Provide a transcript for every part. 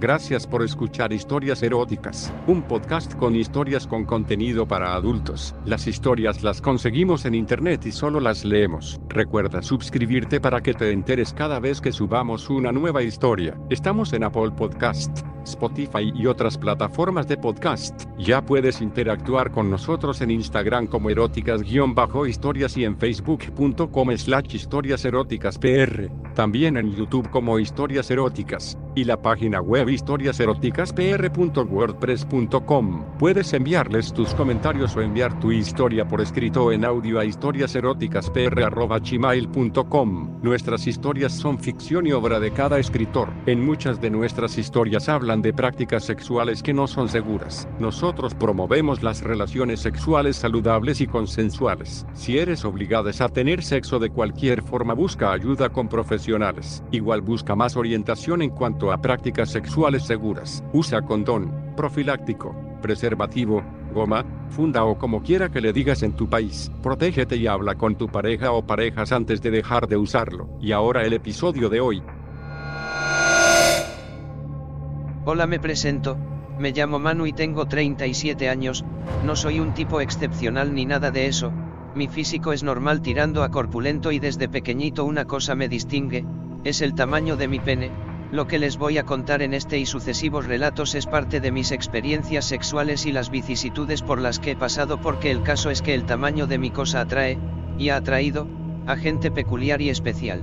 Gracias por escuchar Historias Eróticas, un podcast con historias con contenido para adultos. Las historias las conseguimos en internet y solo las leemos. Recuerda suscribirte para que te enteres cada vez que subamos una nueva historia. Estamos en Apple Podcast. Spotify y otras plataformas de podcast. Ya puedes interactuar con nosotros en Instagram como eróticas-historias y en facebook.com slash historias eróticas pr. También en YouTube como historias eróticas. Y la página web historiaseroticaspr.wordpress.com. Puedes enviarles tus comentarios o enviar tu historia por escrito en audio a historiaseroticaspr.gmail.com. Nuestras historias son ficción y obra de cada escritor. En muchas de nuestras historias hablan de prácticas sexuales que no son seguras. Nosotros promovemos las relaciones sexuales saludables y consensuales. Si eres obligada a tener sexo de cualquier forma, busca ayuda con profesionales. Igual busca más orientación en cuanto a prácticas sexuales seguras. Usa condón, profiláctico, preservativo, goma, funda o como quiera que le digas en tu país. Protégete y habla con tu pareja o parejas antes de dejar de usarlo. Y ahora el episodio de hoy. Hola, me presento, me llamo Manu y tengo 37 años, no soy un tipo excepcional ni nada de eso, mi físico es normal tirando a corpulento y desde pequeñito una cosa me distingue, es el tamaño de mi pene, lo que les voy a contar en este y sucesivos relatos es parte de mis experiencias sexuales y las vicisitudes por las que he pasado porque el caso es que el tamaño de mi cosa atrae, y ha atraído, a gente peculiar y especial.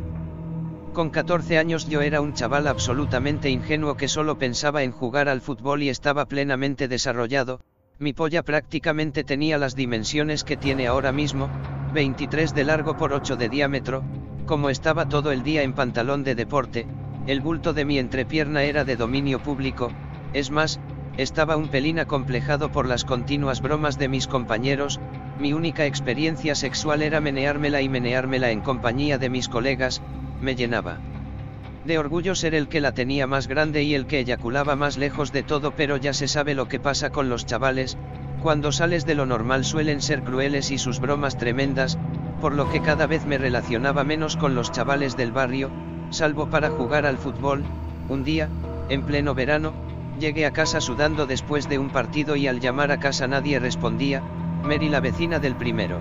Con 14 años yo era un chaval absolutamente ingenuo que solo pensaba en jugar al fútbol y estaba plenamente desarrollado, mi polla prácticamente tenía las dimensiones que tiene ahora mismo, 23 de largo por 8 de diámetro, como estaba todo el día en pantalón de deporte, el bulto de mi entrepierna era de dominio público, es más, estaba un pelín acomplejado por las continuas bromas de mis compañeros, mi única experiencia sexual era meneármela y meneármela en compañía de mis colegas, me llenaba. De orgullo ser el que la tenía más grande y el que eyaculaba más lejos de todo, pero ya se sabe lo que pasa con los chavales, cuando sales de lo normal suelen ser crueles y sus bromas tremendas, por lo que cada vez me relacionaba menos con los chavales del barrio, salvo para jugar al fútbol, un día, en pleno verano, llegué a casa sudando después de un partido y al llamar a casa nadie respondía, Mary la vecina del primero.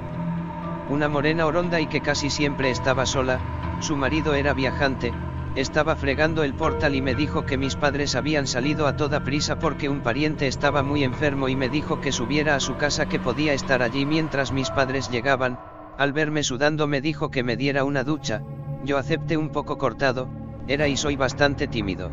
Una morena oronda y que casi siempre estaba sola, su marido era viajante, estaba fregando el portal y me dijo que mis padres habían salido a toda prisa porque un pariente estaba muy enfermo y me dijo que subiera a su casa que podía estar allí mientras mis padres llegaban, al verme sudando me dijo que me diera una ducha, yo acepté un poco cortado, era y soy bastante tímido.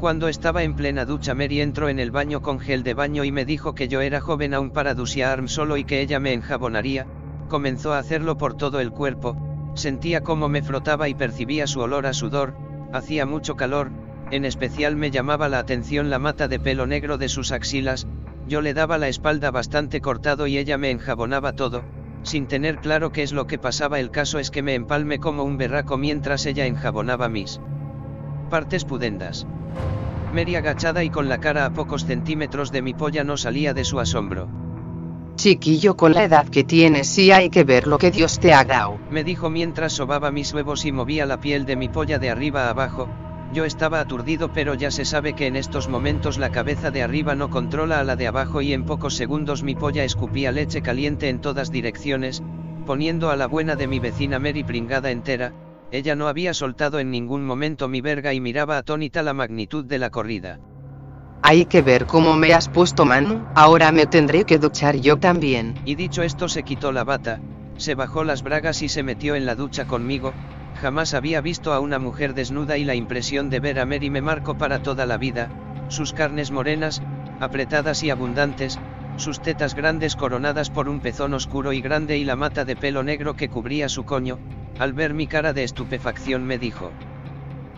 Cuando estaba en plena ducha Mary entró en el baño con gel de baño y me dijo que yo era joven aún para duciarme solo y que ella me enjabonaría, comenzó a hacerlo por todo el cuerpo, sentía cómo me frotaba y percibía su olor a sudor, hacía mucho calor, en especial me llamaba la atención la mata de pelo negro de sus axilas, yo le daba la espalda bastante cortado y ella me enjabonaba todo, sin tener claro qué es lo que pasaba el caso es que me empalme como un berraco mientras ella enjabonaba mis partes pudendas. Mary agachada y con la cara a pocos centímetros de mi polla no salía de su asombro. Chiquillo con la edad que tienes sí hay que ver lo que Dios te ha dado. Me dijo mientras sobaba mis huevos y movía la piel de mi polla de arriba a abajo, yo estaba aturdido pero ya se sabe que en estos momentos la cabeza de arriba no controla a la de abajo y en pocos segundos mi polla escupía leche caliente en todas direcciones, poniendo a la buena de mi vecina Mary pringada entera, ella no había soltado en ningún momento mi verga y miraba atónita la magnitud de la corrida. Hay que ver cómo me has puesto mano, ahora me tendré que duchar yo también. Y dicho esto se quitó la bata, se bajó las bragas y se metió en la ducha conmigo, Jamás había visto a una mujer desnuda y la impresión de ver a Mary me marcó para toda la vida, sus carnes morenas, apretadas y abundantes, sus tetas grandes coronadas por un pezón oscuro y grande y la mata de pelo negro que cubría su coño, al ver mi cara de estupefacción me dijo.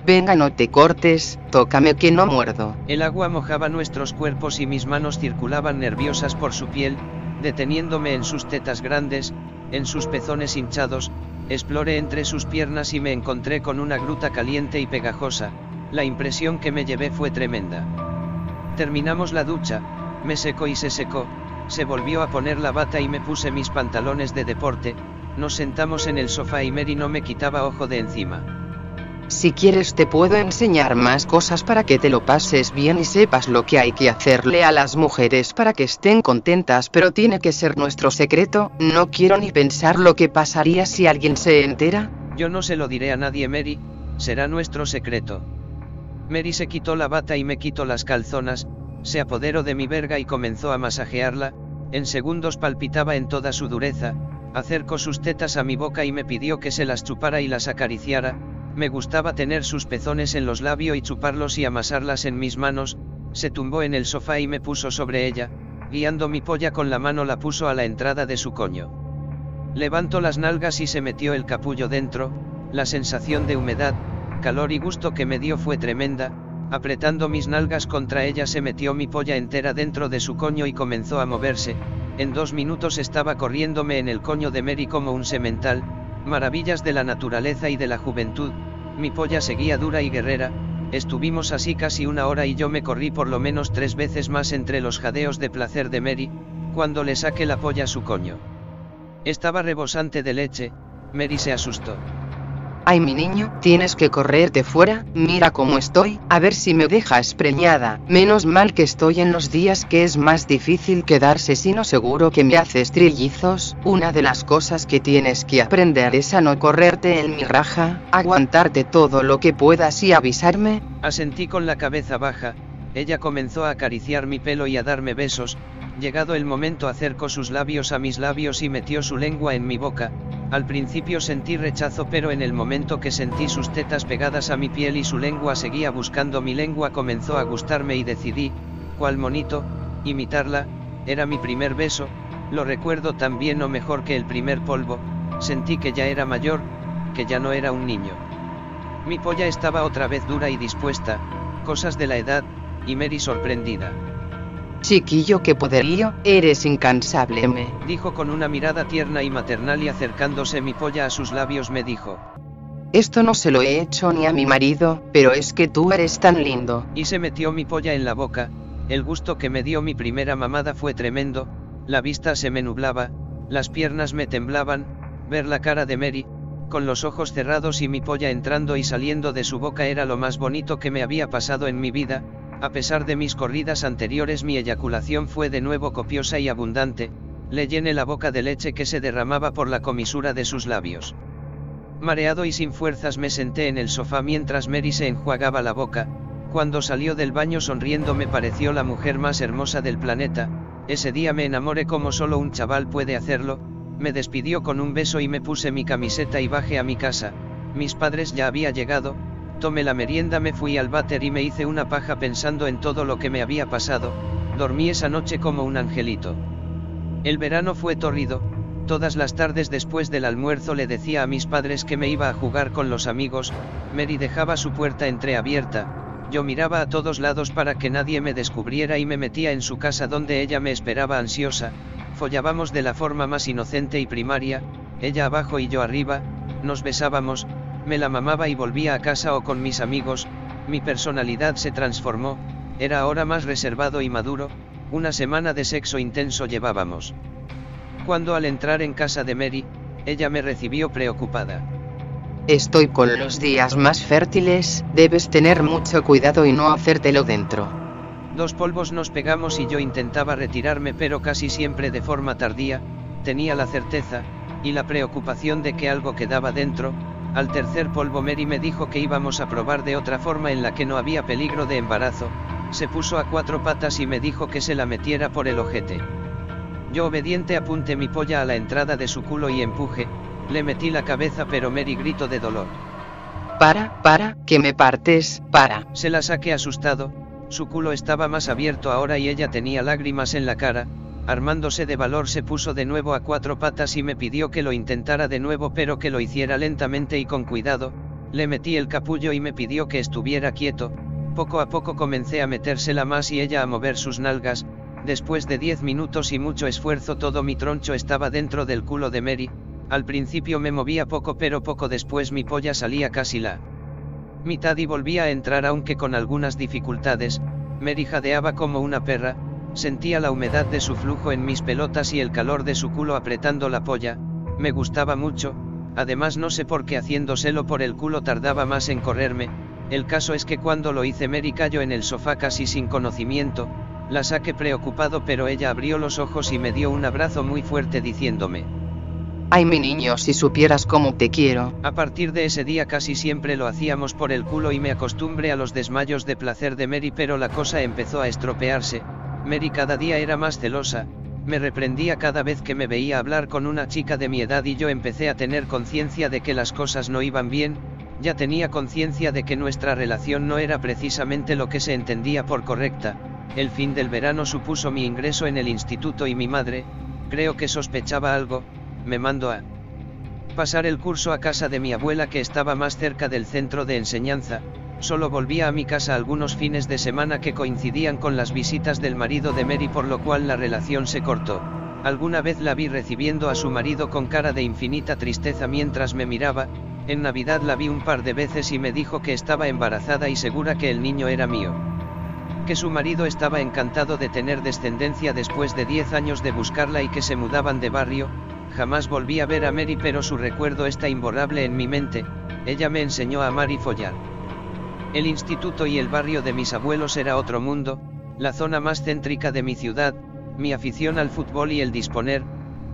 Venga no te cortes, tócame que no muerdo. El agua mojaba nuestros cuerpos y mis manos circulaban nerviosas por su piel, deteniéndome en sus tetas grandes, en sus pezones hinchados, Exploré entre sus piernas y me encontré con una gruta caliente y pegajosa, la impresión que me llevé fue tremenda. Terminamos la ducha, me secó y se secó, se volvió a poner la bata y me puse mis pantalones de deporte, nos sentamos en el sofá y Mary no me quitaba ojo de encima. Si quieres te puedo enseñar más cosas para que te lo pases bien y sepas lo que hay que hacerle a las mujeres para que estén contentas, pero tiene que ser nuestro secreto, no quiero ni pensar lo que pasaría si alguien se entera. Yo no se lo diré a nadie Mary, será nuestro secreto. Mary se quitó la bata y me quitó las calzonas, se apoderó de mi verga y comenzó a masajearla, en segundos palpitaba en toda su dureza, acercó sus tetas a mi boca y me pidió que se las chupara y las acariciara, me gustaba tener sus pezones en los labios y chuparlos y amasarlas en mis manos, se tumbó en el sofá y me puso sobre ella, guiando mi polla con la mano la puso a la entrada de su coño. Levantó las nalgas y se metió el capullo dentro, la sensación de humedad, calor y gusto que me dio fue tremenda, apretando mis nalgas contra ella se metió mi polla entera dentro de su coño y comenzó a moverse, en dos minutos estaba corriéndome en el coño de Mary como un semental, maravillas de la naturaleza y de la juventud, mi polla seguía dura y guerrera, estuvimos así casi una hora y yo me corrí por lo menos tres veces más entre los jadeos de placer de Mary, cuando le saqué la polla a su coño. Estaba rebosante de leche, Mary se asustó. Ay mi niño, tienes que correrte fuera, mira cómo estoy, a ver si me dejas preñada, menos mal que estoy en los días que es más difícil quedarse sino seguro que me haces trillizos, una de las cosas que tienes que aprender es a no correrte en mi raja, aguantarte todo lo que puedas y avisarme. Asentí con la cabeza baja, ella comenzó a acariciar mi pelo y a darme besos, llegado el momento acercó sus labios a mis labios y metió su lengua en mi boca, al principio sentí rechazo pero en el momento que sentí sus tetas pegadas a mi piel y su lengua seguía buscando mi lengua comenzó a gustarme y decidí, cual monito, imitarla, era mi primer beso, lo recuerdo tan bien o mejor que el primer polvo, sentí que ya era mayor, que ya no era un niño. Mi polla estaba otra vez dura y dispuesta, cosas de la edad, y Mary sorprendida. Chiquillo que poderío, eres incansable me. Dijo con una mirada tierna y maternal y acercándose mi polla a sus labios me dijo. Esto no se lo he hecho ni a mi marido, pero es que tú eres tan lindo. Y se metió mi polla en la boca, el gusto que me dio mi primera mamada fue tremendo, la vista se me nublaba, las piernas me temblaban, ver la cara de Mary, con los ojos cerrados y mi polla entrando y saliendo de su boca era lo más bonito que me había pasado en mi vida, a pesar de mis corridas anteriores mi eyaculación fue de nuevo copiosa y abundante, le llené la boca de leche que se derramaba por la comisura de sus labios. Mareado y sin fuerzas me senté en el sofá mientras Mary se enjuagaba la boca, cuando salió del baño sonriendo me pareció la mujer más hermosa del planeta, ese día me enamoré como solo un chaval puede hacerlo, me despidió con un beso y me puse mi camiseta y bajé a mi casa, mis padres ya había llegado, tomé la merienda, me fui al váter y me hice una paja pensando en todo lo que me había pasado, dormí esa noche como un angelito. El verano fue torrido, todas las tardes después del almuerzo le decía a mis padres que me iba a jugar con los amigos, Mary dejaba su puerta entreabierta, yo miraba a todos lados para que nadie me descubriera y me metía en su casa donde ella me esperaba ansiosa, follábamos de la forma más inocente y primaria, ella abajo y yo arriba, nos besábamos, me la mamaba y volvía a casa o con mis amigos, mi personalidad se transformó, era ahora más reservado y maduro, una semana de sexo intenso llevábamos. Cuando al entrar en casa de Mary, ella me recibió preocupada. Estoy con los días más fértiles, debes tener mucho cuidado y no hacértelo dentro. Dos polvos nos pegamos y yo intentaba retirarme pero casi siempre de forma tardía, tenía la certeza, y la preocupación de que algo quedaba dentro, al tercer polvo Mary me dijo que íbamos a probar de otra forma en la que no había peligro de embarazo, se puso a cuatro patas y me dijo que se la metiera por el ojete. Yo obediente apunté mi polla a la entrada de su culo y empuje, le metí la cabeza pero Mary gritó de dolor. Para, para, que me partes, para. Se la saqué asustado, su culo estaba más abierto ahora y ella tenía lágrimas en la cara, armándose de valor se puso de nuevo a cuatro patas y me pidió que lo intentara de nuevo pero que lo hiciera lentamente y con cuidado, le metí el capullo y me pidió que estuviera quieto, poco a poco comencé a metérsela más y ella a mover sus nalgas, después de diez minutos y mucho esfuerzo todo mi troncho estaba dentro del culo de Mary, al principio me movía poco pero poco después mi polla salía casi la mitad y volvía a entrar aunque con algunas dificultades, Mary jadeaba como una perra, Sentía la humedad de su flujo en mis pelotas y el calor de su culo apretando la polla, me gustaba mucho, además no sé por qué haciéndoselo por el culo tardaba más en correrme, el caso es que cuando lo hice Mary cayó en el sofá casi sin conocimiento, la saqué preocupado pero ella abrió los ojos y me dio un abrazo muy fuerte diciéndome, Ay mi niño, si supieras cómo te quiero. A partir de ese día casi siempre lo hacíamos por el culo y me acostumbré a los desmayos de placer de Mary pero la cosa empezó a estropearse, Mary cada día era más celosa, me reprendía cada vez que me veía hablar con una chica de mi edad y yo empecé a tener conciencia de que las cosas no iban bien, ya tenía conciencia de que nuestra relación no era precisamente lo que se entendía por correcta, el fin del verano supuso mi ingreso en el instituto y mi madre, creo que sospechaba algo, me mandó a pasar el curso a casa de mi abuela que estaba más cerca del centro de enseñanza, solo volvía a mi casa algunos fines de semana que coincidían con las visitas del marido de Mary por lo cual la relación se cortó. Alguna vez la vi recibiendo a su marido con cara de infinita tristeza mientras me miraba, en Navidad la vi un par de veces y me dijo que estaba embarazada y segura que el niño era mío. Que su marido estaba encantado de tener descendencia después de 10 años de buscarla y que se mudaban de barrio, jamás volví a ver a Mary pero su recuerdo está imborrable en mi mente, ella me enseñó a amar y follar. El instituto y el barrio de mis abuelos era otro mundo, la zona más céntrica de mi ciudad, mi afición al fútbol y el disponer,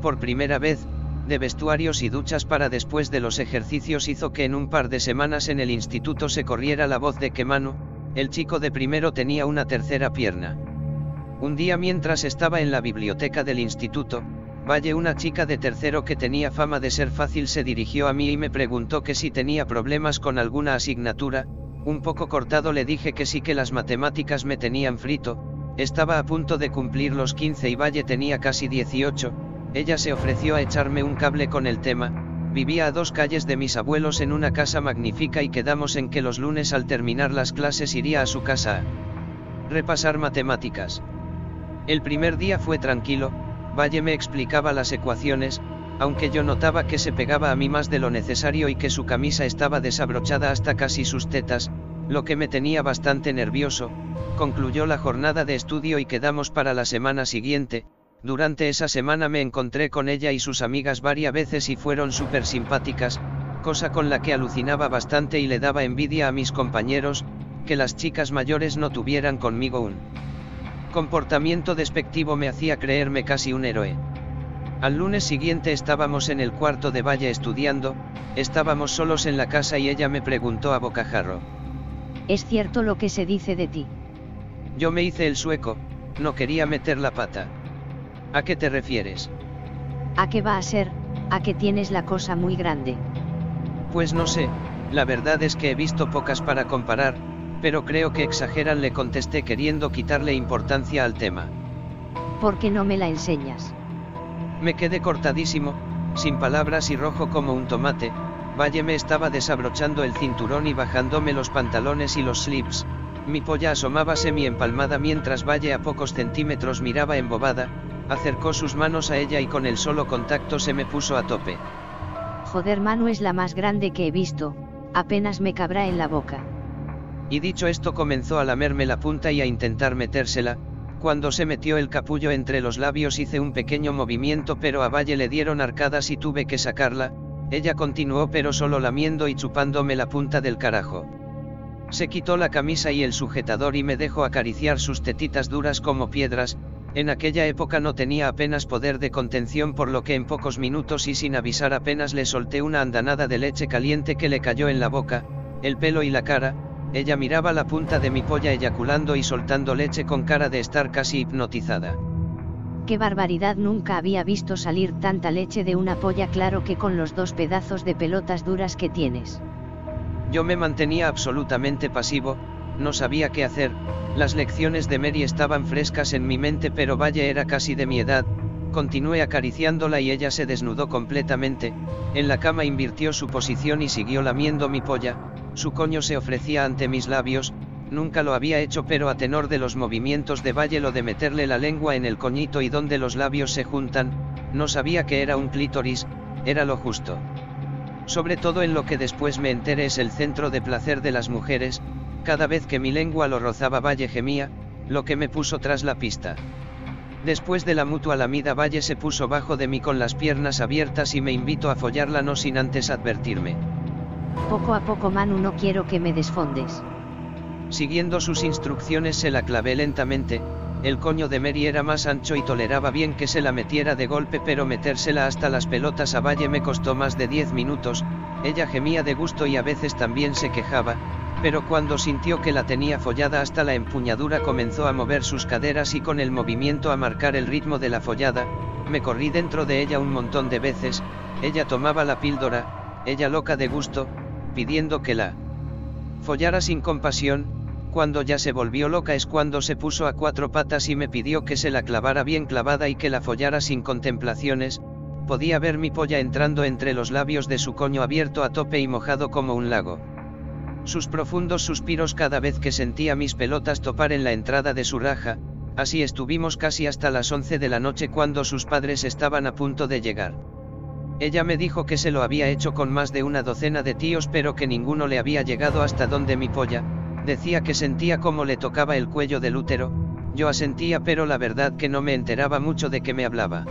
por primera vez, de vestuarios y duchas para después de los ejercicios hizo que en un par de semanas en el instituto se corriera la voz de que Manu, el chico de primero tenía una tercera pierna. Un día mientras estaba en la biblioteca del instituto, Valle una chica de tercero que tenía fama de ser fácil se dirigió a mí y me preguntó que si tenía problemas con alguna asignatura, un poco cortado le dije que sí que las matemáticas me tenían frito, estaba a punto de cumplir los 15 y Valle tenía casi 18, ella se ofreció a echarme un cable con el tema, vivía a dos calles de mis abuelos en una casa magnífica y quedamos en que los lunes al terminar las clases iría a su casa a repasar matemáticas. El primer día fue tranquilo, Valle me explicaba las ecuaciones, aunque yo notaba que se pegaba a mí más de lo necesario y que su camisa estaba desabrochada hasta casi sus tetas, lo que me tenía bastante nervioso, concluyó la jornada de estudio y quedamos para la semana siguiente, durante esa semana me encontré con ella y sus amigas varias veces y fueron súper simpáticas, cosa con la que alucinaba bastante y le daba envidia a mis compañeros, que las chicas mayores no tuvieran conmigo un comportamiento despectivo me hacía creerme casi un héroe. Al lunes siguiente estábamos en el cuarto de Valle estudiando, estábamos solos en la casa y ella me preguntó a bocajarro. ¿Es cierto lo que se dice de ti? Yo me hice el sueco, no quería meter la pata. ¿A qué te refieres? ¿A qué va a ser? ¿A que tienes la cosa muy grande? Pues no sé, la verdad es que he visto pocas para comparar, pero creo que exageran, le contesté queriendo quitarle importancia al tema. ¿Por qué no me la enseñas? Me quedé cortadísimo, sin palabras y rojo como un tomate, Valle me estaba desabrochando el cinturón y bajándome los pantalones y los slips, mi polla asomaba semi empalmada mientras Valle a pocos centímetros miraba embobada, acercó sus manos a ella y con el solo contacto se me puso a tope. Joder, Manu es la más grande que he visto, apenas me cabrá en la boca. Y dicho esto comenzó a lamerme la punta y a intentar metérsela, cuando se metió el capullo entre los labios hice un pequeño movimiento pero a Valle le dieron arcadas y tuve que sacarla, ella continuó pero solo lamiendo y chupándome la punta del carajo. Se quitó la camisa y el sujetador y me dejó acariciar sus tetitas duras como piedras, en aquella época no tenía apenas poder de contención por lo que en pocos minutos y sin avisar apenas le solté una andanada de leche caliente que le cayó en la boca, el pelo y la cara, ella miraba la punta de mi polla eyaculando y soltando leche con cara de estar casi hipnotizada. Qué barbaridad, nunca había visto salir tanta leche de una polla claro que con los dos pedazos de pelotas duras que tienes. Yo me mantenía absolutamente pasivo, no sabía qué hacer, las lecciones de Mary estaban frescas en mi mente pero Valle era casi de mi edad, continué acariciándola y ella se desnudó completamente, en la cama invirtió su posición y siguió lamiendo mi polla, su coño se ofrecía ante mis labios, nunca lo había hecho pero a tenor de los movimientos de Valle lo de meterle la lengua en el coñito y donde los labios se juntan, no sabía que era un clítoris, era lo justo. Sobre todo en lo que después me enteré es el centro de placer de las mujeres, cada vez que mi lengua lo rozaba Valle gemía, lo que me puso tras la pista. Después de la mutua lamida Valle se puso bajo de mí con las piernas abiertas y me invitó a follarla no sin antes advertirme. Poco a poco Manu no quiero que me desfondes. Siguiendo sus instrucciones se la clavé lentamente, el coño de Mary era más ancho y toleraba bien que se la metiera de golpe pero metérsela hasta las pelotas a Valle me costó más de 10 minutos, ella gemía de gusto y a veces también se quejaba, pero cuando sintió que la tenía follada hasta la empuñadura comenzó a mover sus caderas y con el movimiento a marcar el ritmo de la follada, me corrí dentro de ella un montón de veces, ella tomaba la píldora, ella loca de gusto, pidiendo que la follara sin compasión, cuando ya se volvió loca es cuando se puso a cuatro patas y me pidió que se la clavara bien clavada y que la follara sin contemplaciones, podía ver mi polla entrando entre los labios de su coño abierto a tope y mojado como un lago. Sus profundos suspiros cada vez que sentía mis pelotas topar en la entrada de su raja, así estuvimos casi hasta las 11 de la noche cuando sus padres estaban a punto de llegar. Ella me dijo que se lo había hecho con más de una docena de tíos pero que ninguno le había llegado hasta donde mi polla, Decía que sentía como le tocaba el cuello del útero, yo asentía pero la verdad que no me enteraba mucho de qué me hablaba.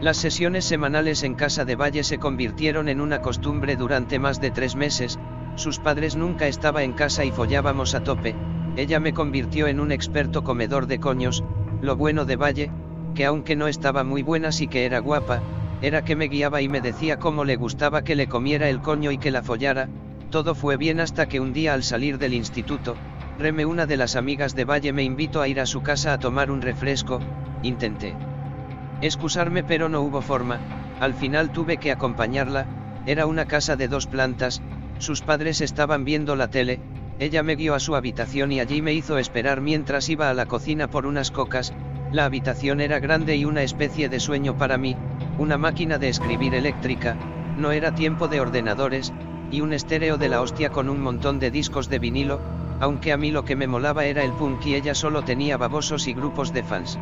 Las sesiones semanales en casa de Valle se convirtieron en una costumbre durante más de tres meses, sus padres nunca estaba en casa y follábamos a tope, ella me convirtió en un experto comedor de coños, lo bueno de Valle, que aunque no estaba muy buena sí que era guapa, era que me guiaba y me decía cómo le gustaba que le comiera el coño y que la follara, todo fue bien hasta que un día al salir del instituto, Reme una de las amigas de Valle me invitó a ir a su casa a tomar un refresco, intenté excusarme pero no hubo forma, al final tuve que acompañarla, era una casa de dos plantas, sus padres estaban viendo la tele, ella me guió a su habitación y allí me hizo esperar mientras iba a la cocina por unas cocas, la habitación era grande y una especie de sueño para mí, una máquina de escribir eléctrica, no era tiempo de ordenadores, y un estéreo de la hostia con un montón de discos de vinilo, aunque a mí lo que me molaba era el punk y ella solo tenía babosos y grupos de fans.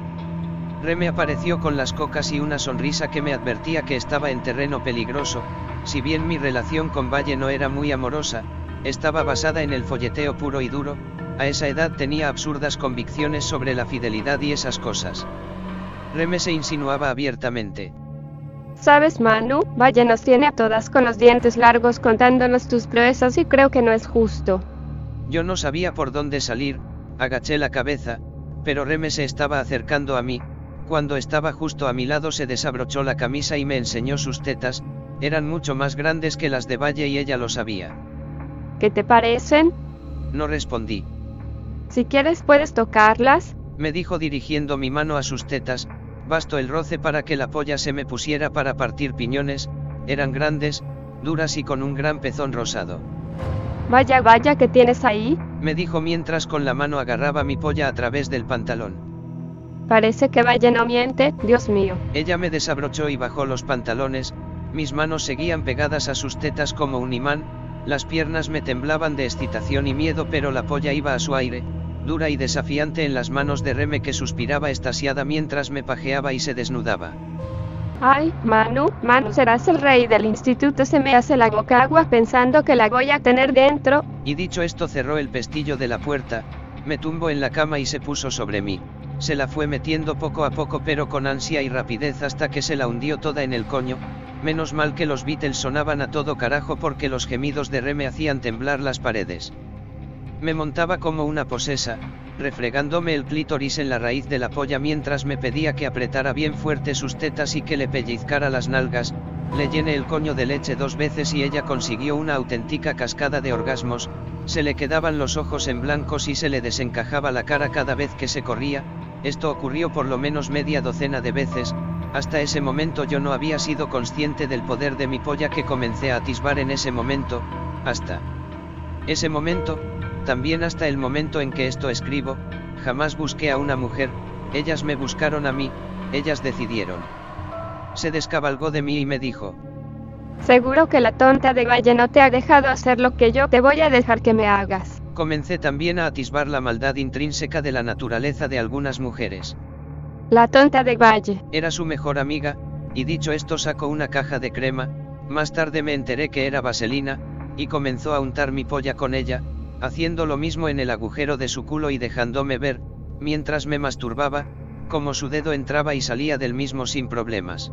Reme apareció con las cocas y una sonrisa que me advertía que estaba en terreno peligroso, si bien mi relación con Valle no era muy amorosa, estaba basada en el folleteo puro y duro, a esa edad tenía absurdas convicciones sobre la fidelidad y esas cosas. Reme se insinuaba abiertamente. ¿Sabes, Manu? Vaya, nos tiene a todas con los dientes largos contándonos tus proezas y creo que no es justo. Yo no sabía por dónde salir, agaché la cabeza, pero Reme se estaba acercando a mí, cuando estaba justo a mi lado se desabrochó la camisa y me enseñó sus tetas, eran mucho más grandes que las de Valle y ella lo sabía. ¿Qué te parecen? No respondí. Si quieres puedes tocarlas, me dijo dirigiendo mi mano a sus tetas, Bastó el roce para que la polla se me pusiera para partir piñones, eran grandes, duras y con un gran pezón rosado. Vaya, vaya, ¿qué tienes ahí? Me dijo mientras con la mano agarraba mi polla a través del pantalón. Parece que Valle no miente, Dios mío. Ella me desabrochó y bajó los pantalones, mis manos seguían pegadas a sus tetas como un imán, las piernas me temblaban de excitación y miedo pero la polla iba a su aire, dura y desafiante en las manos de Reme que suspiraba estasiada mientras me pajeaba y se desnudaba. Ay, Manu, Manu, serás el rey del instituto, se me hace la boca agua pensando que la voy a tener dentro. Y dicho esto cerró el pestillo de la puerta, me tumbó en la cama y se puso sobre mí. Se la fue metiendo poco a poco pero con ansia y rapidez hasta que se la hundió toda en el coño, menos mal que los Beatles sonaban a todo carajo porque los gemidos de Reme hacían temblar las paredes. Me montaba como una posesa, refregándome el clítoris en la raíz de la polla mientras me pedía que apretara bien fuerte sus tetas y que le pellizcara las nalgas, le llené el coño de leche dos veces y ella consiguió una auténtica cascada de orgasmos, se le quedaban los ojos en blancos y se le desencajaba la cara cada vez que se corría, esto ocurrió por lo menos media docena de veces, hasta ese momento yo no había sido consciente del poder de mi polla que comencé a atisbar en ese momento, hasta ese momento, también hasta el momento en que esto escribo, jamás busqué a una mujer, ellas me buscaron a mí, ellas decidieron. Se descabalgó de mí y me dijo. Seguro que la tonta de Valle no te ha dejado hacer lo que yo te voy a dejar que me hagas. Comencé también a atisbar la maldad intrínseca de la naturaleza de algunas mujeres. La tonta de Valle. Era su mejor amiga, y dicho esto sacó una caja de crema, más tarde me enteré que era vaselina, y comenzó a untar mi polla con ella, haciendo lo mismo en el agujero de su culo y dejándome ver, mientras me masturbaba, como su dedo entraba y salía del mismo sin problemas.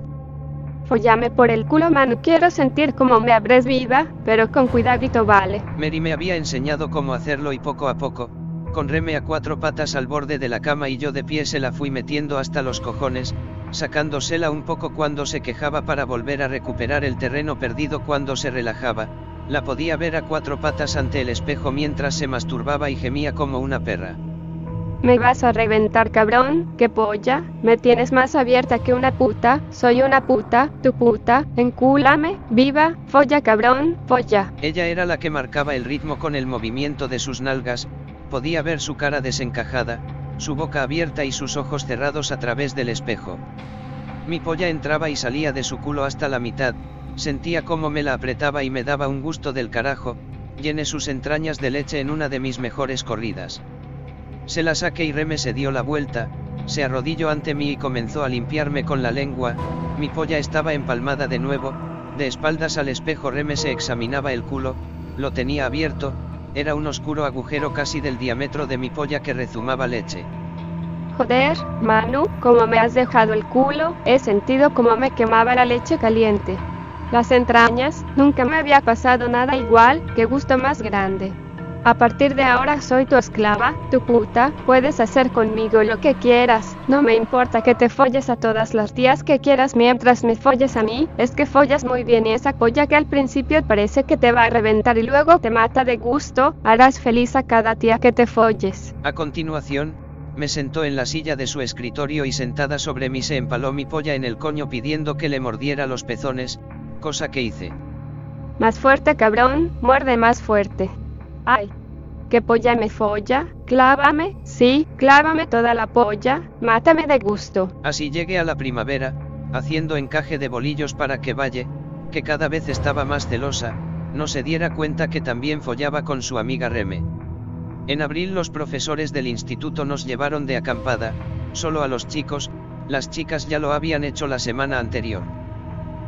Follame por el culo, Manu. Quiero sentir como me abres viva, pero con cuidadito, vale. Mary me había enseñado cómo hacerlo y poco a poco, con Reme a cuatro patas al borde de la cama y yo de pie se la fui metiendo hasta los cojones, sacándosela un poco cuando se quejaba para volver a recuperar el terreno perdido cuando se relajaba, la podía ver a cuatro patas ante el espejo mientras se masturbaba y gemía como una perra. Me vas a reventar, cabrón, qué polla, me tienes más abierta que una puta, soy una puta, tu puta, encúlame, viva, folla, cabrón, folla. Ella era la que marcaba el ritmo con el movimiento de sus nalgas, podía ver su cara desencajada, su boca abierta y sus ojos cerrados a través del espejo. Mi polla entraba y salía de su culo hasta la mitad, sentía cómo me la apretaba y me daba un gusto del carajo, llené sus entrañas de leche en una de mis mejores corridas. Se la saqué y Reme se dio la vuelta, se arrodilló ante mí y comenzó a limpiarme con la lengua, mi polla estaba empalmada de nuevo, de espaldas al espejo Reme se examinaba el culo, lo tenía abierto, era un oscuro agujero casi del diámetro de mi polla que rezumaba leche. Joder, Manu, como me has dejado el culo, he sentido como me quemaba la leche caliente. Las entrañas, nunca me había pasado nada igual, qué gusto más grande. A partir de ahora soy tu esclava, tu puta, puedes hacer conmigo lo que quieras, no me importa que te folles a todas las tías que quieras mientras me folles a mí, es que follas muy bien y esa polla que al principio parece que te va a reventar y luego te mata de gusto, harás feliz a cada tía que te folles. A continuación, me sentó en la silla de su escritorio y sentada sobre mí se empaló mi polla en el coño pidiendo que le mordiera los pezones, cosa que hice. Más fuerte cabrón, muerde más fuerte. Ay, qué polla me folla, clávame, sí, clávame toda la polla, mátame de gusto. Así llegué a la primavera, haciendo encaje de bolillos para que Valle, que cada vez estaba más celosa, no se diera cuenta que también follaba con su amiga Reme. En abril los profesores del instituto nos llevaron de acampada, solo a los chicos, las chicas ya lo habían hecho la semana anterior.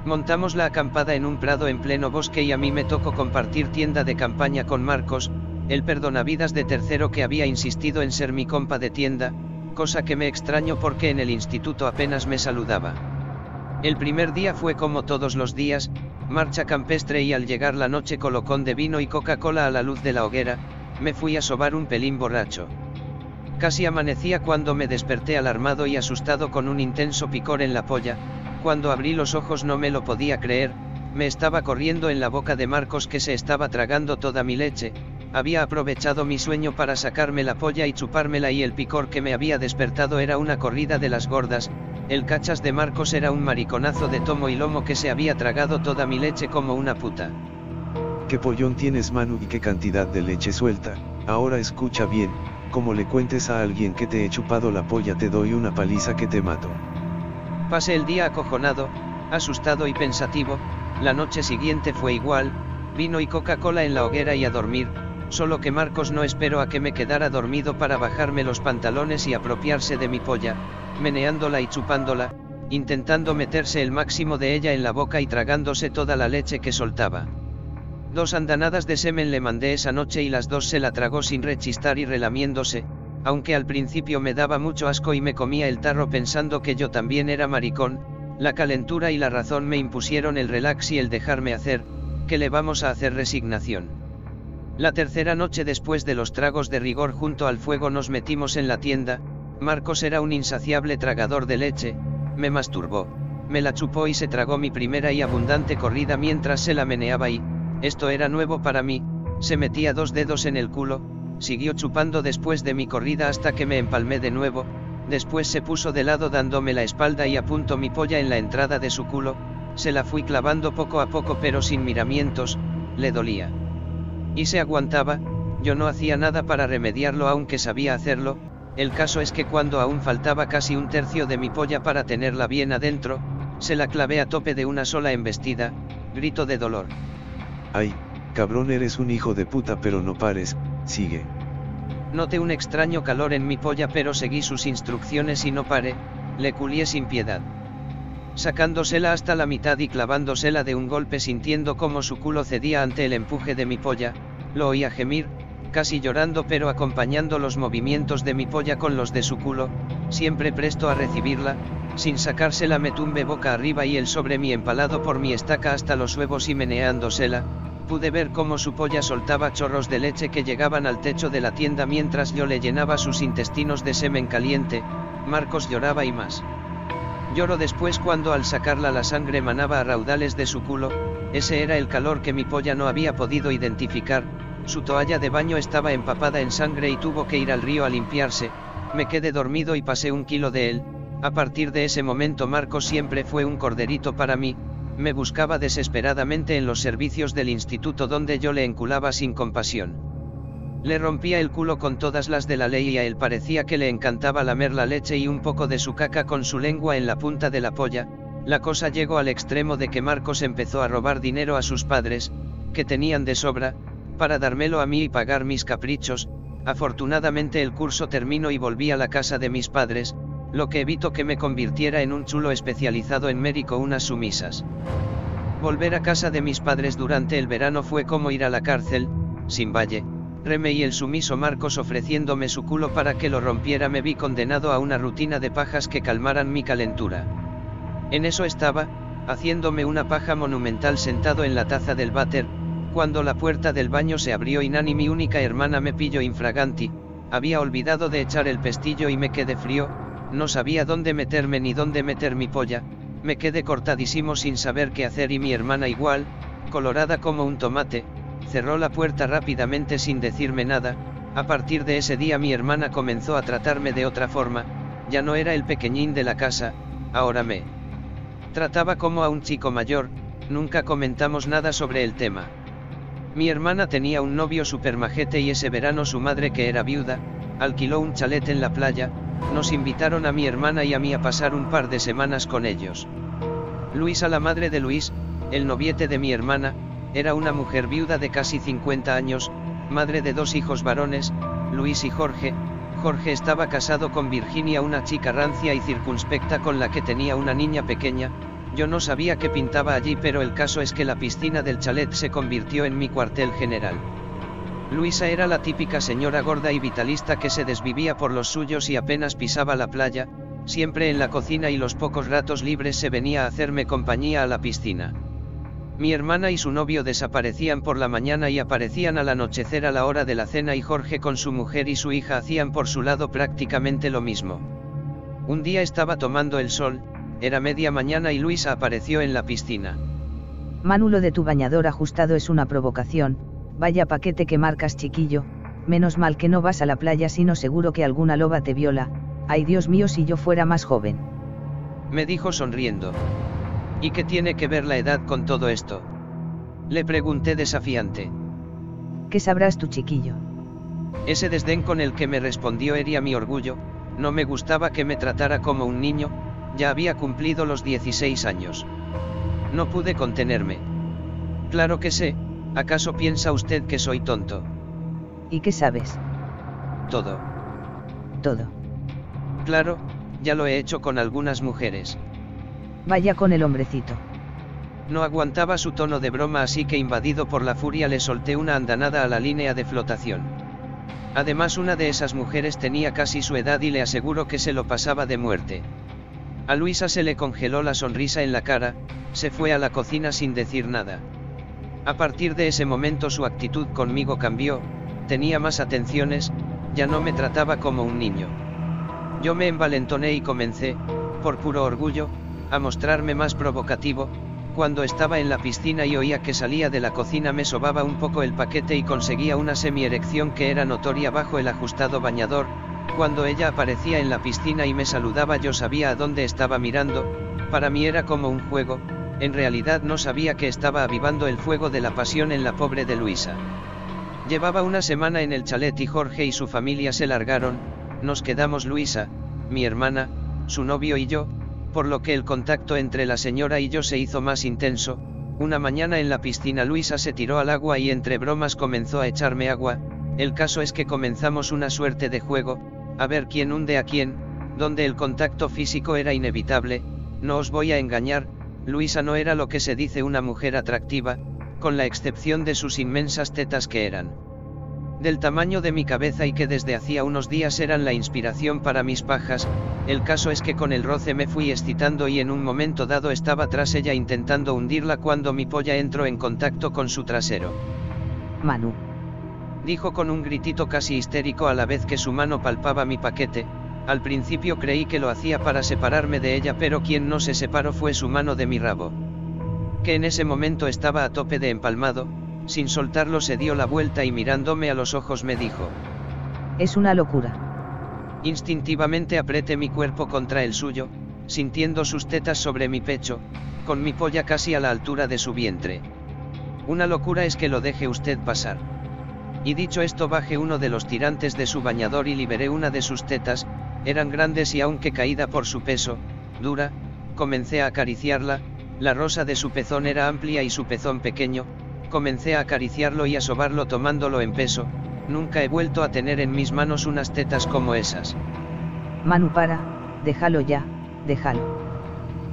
Montamos la acampada en un prado en pleno bosque y a mí me tocó compartir tienda de campaña con Marcos, el perdonavidas de tercero que había insistido en ser mi compa de tienda, cosa que me extraño porque en el instituto apenas me saludaba. El primer día fue como todos los días, marcha campestre y al llegar la noche colocón de vino y Coca-Cola a la luz de la hoguera, me fui a sobar un pelín borracho. Casi amanecía cuando me desperté alarmado y asustado con un intenso picor en la polla, cuando abrí los ojos no me lo podía creer, me estaba corriendo en la boca de Marcos que se estaba tragando toda mi leche, había aprovechado mi sueño para sacarme la polla y chupármela y el picor que me había despertado era una corrida de las gordas, el cachas de Marcos era un mariconazo de tomo y lomo que se había tragado toda mi leche como una puta. ¿Qué pollón tienes Manu y qué cantidad de leche suelta? Ahora escucha bien, como le cuentes a alguien que te he chupado la polla te doy una paliza que te mato. Pasé el día acojonado, asustado y pensativo, la noche siguiente fue igual, vino y Coca-Cola en la hoguera y a dormir, solo que Marcos no esperó a que me quedara dormido para bajarme los pantalones y apropiarse de mi polla, meneándola y chupándola, intentando meterse el máximo de ella en la boca y tragándose toda la leche que soltaba. Dos andanadas de semen le mandé esa noche y las dos se la tragó sin rechistar y relamiéndose, aunque al principio me daba mucho asco y me comía el tarro pensando que yo también era maricón, la calentura y la razón me impusieron el relax y el dejarme hacer, que le vamos a hacer resignación. La tercera noche después de los tragos de rigor junto al fuego nos metimos en la tienda, Marcos era un insaciable tragador de leche, me masturbó, me la chupó y se tragó mi primera y abundante corrida mientras se la meneaba y, esto era nuevo para mí, se metía dos dedos en el culo, siguió chupando después de mi corrida hasta que me empalmé de nuevo, después se puso de lado dándome la espalda y apuntó mi polla en la entrada de su culo, se la fui clavando poco a poco pero sin miramientos, le dolía. Y se aguantaba, yo no hacía nada para remediarlo aunque sabía hacerlo, el caso es que cuando aún faltaba casi un tercio de mi polla para tenerla bien adentro, se la clavé a tope de una sola embestida, grito de dolor. Ay, cabrón eres un hijo de puta pero no pares, sigue. Noté un extraño calor en mi polla pero seguí sus instrucciones y no paré, le culié sin piedad. Sacándosela hasta la mitad y clavándosela de un golpe sintiendo como su culo cedía ante el empuje de mi polla, lo oía gemir, casi llorando pero acompañando los movimientos de mi polla con los de su culo, siempre presto a recibirla, sin sacársela me tumbe boca arriba y él sobre mi empalado por mi estaca hasta los huevos y meneándosela, pude ver cómo su polla soltaba chorros de leche que llegaban al techo de la tienda mientras yo le llenaba sus intestinos de semen caliente, Marcos lloraba y más. Lloro después cuando al sacarla la sangre manaba a raudales de su culo, ese era el calor que mi polla no había podido identificar, su toalla de baño estaba empapada en sangre y tuvo que ir al río a limpiarse, me quedé dormido y pasé un kilo de él, a partir de ese momento Marcos siempre fue un corderito para mí, me buscaba desesperadamente en los servicios del instituto donde yo le enculaba sin compasión. Le rompía el culo con todas las de la ley y a él parecía que le encantaba lamer la leche y un poco de su caca con su lengua en la punta de la polla, la cosa llegó al extremo de que Marcos empezó a robar dinero a sus padres, que tenían de sobra, para dármelo a mí y pagar mis caprichos, afortunadamente el curso terminó y volví a la casa de mis padres, lo que evitó que me convirtiera en un chulo especializado en médico unas sumisas. Volver a casa de mis padres durante el verano fue como ir a la cárcel, sin valle, Reme y el sumiso Marcos ofreciéndome su culo para que lo rompiera me vi condenado a una rutina de pajas que calmaran mi calentura. En eso estaba, haciéndome una paja monumental sentado en la taza del váter, cuando la puerta del baño se abrió y Nani mi única hermana me pilló infraganti, había olvidado de echar el pestillo y me quedé frío, no sabía dónde meterme ni dónde meter mi polla, me quedé cortadísimo sin saber qué hacer y mi hermana igual, colorada como un tomate, cerró la puerta rápidamente sin decirme nada, a partir de ese día mi hermana comenzó a tratarme de otra forma, ya no era el pequeñín de la casa, ahora me trataba como a un chico mayor, nunca comentamos nada sobre el tema. Mi hermana tenía un novio supermajete y ese verano su madre que era viuda, alquiló un chalet en la playa, nos invitaron a mi hermana y a mí a pasar un par de semanas con ellos. Luisa la madre de Luis, el noviete de mi hermana, era una mujer viuda de casi 50 años, madre de dos hijos varones, Luis y Jorge, Jorge estaba casado con Virginia una chica rancia y circunspecta con la que tenía una niña pequeña, yo no sabía qué pintaba allí pero el caso es que la piscina del chalet se convirtió en mi cuartel general. Luisa era la típica señora gorda y vitalista que se desvivía por los suyos y apenas pisaba la playa, siempre en la cocina y los pocos ratos libres se venía a hacerme compañía a la piscina. Mi hermana y su novio desaparecían por la mañana y aparecían al anochecer a la hora de la cena y Jorge con su mujer y su hija hacían por su lado prácticamente lo mismo. Un día estaba tomando el sol, era media mañana y Luisa apareció en la piscina. Mánulo de tu bañador ajustado es una provocación, Vaya paquete que marcas chiquillo, menos mal que no vas a la playa sino seguro que alguna loba te viola, ay Dios mío si yo fuera más joven. Me dijo sonriendo. ¿Y qué tiene que ver la edad con todo esto? Le pregunté desafiante. ¿Qué sabrás tu chiquillo? Ese desdén con el que me respondió hería mi orgullo, no me gustaba que me tratara como un niño, ya había cumplido los 16 años. No pude contenerme. Claro que sé, ¿Acaso piensa usted que soy tonto? ¿Y qué sabes? Todo. Todo. Claro, ya lo he hecho con algunas mujeres. Vaya con el hombrecito. No aguantaba su tono de broma así que invadido por la furia le solté una andanada a la línea de flotación. Además una de esas mujeres tenía casi su edad y le aseguro que se lo pasaba de muerte. A Luisa se le congeló la sonrisa en la cara, se fue a la cocina sin decir nada. A partir de ese momento su actitud conmigo cambió, tenía más atenciones, ya no me trataba como un niño. Yo me envalentoné y comencé, por puro orgullo, a mostrarme más provocativo, cuando estaba en la piscina y oía que salía de la cocina me sobaba un poco el paquete y conseguía una semierección que era notoria bajo el ajustado bañador, cuando ella aparecía en la piscina y me saludaba yo sabía a dónde estaba mirando, para mí era como un juego, en realidad no sabía que estaba avivando el fuego de la pasión en la pobre de Luisa. Llevaba una semana en el chalet y Jorge y su familia se largaron, nos quedamos Luisa, mi hermana, su novio y yo, por lo que el contacto entre la señora y yo se hizo más intenso, una mañana en la piscina Luisa se tiró al agua y entre bromas comenzó a echarme agua, el caso es que comenzamos una suerte de juego, a ver quién hunde a quién, donde el contacto físico era inevitable, no os voy a engañar, Luisa no era lo que se dice una mujer atractiva, con la excepción de sus inmensas tetas que eran del tamaño de mi cabeza y que desde hacía unos días eran la inspiración para mis pajas, el caso es que con el roce me fui excitando y en un momento dado estaba tras ella intentando hundirla cuando mi polla entró en contacto con su trasero. Manu. Dijo con un gritito casi histérico a la vez que su mano palpaba mi paquete, al principio creí que lo hacía para separarme de ella pero quien no se separó fue su mano de mi rabo. Que en ese momento estaba a tope de empalmado, sin soltarlo se dio la vuelta y mirándome a los ojos me dijo. Es una locura. Instintivamente apreté mi cuerpo contra el suyo, sintiendo sus tetas sobre mi pecho, con mi polla casi a la altura de su vientre. Una locura es que lo deje usted pasar. Y dicho esto bajé uno de los tirantes de su bañador y liberé una de sus tetas, eran grandes y aunque caída por su peso, dura, comencé a acariciarla, la rosa de su pezón era amplia y su pezón pequeño, comencé a acariciarlo y a sobarlo tomándolo en peso, nunca he vuelto a tener en mis manos unas tetas como esas. Manu para, déjalo ya, déjalo.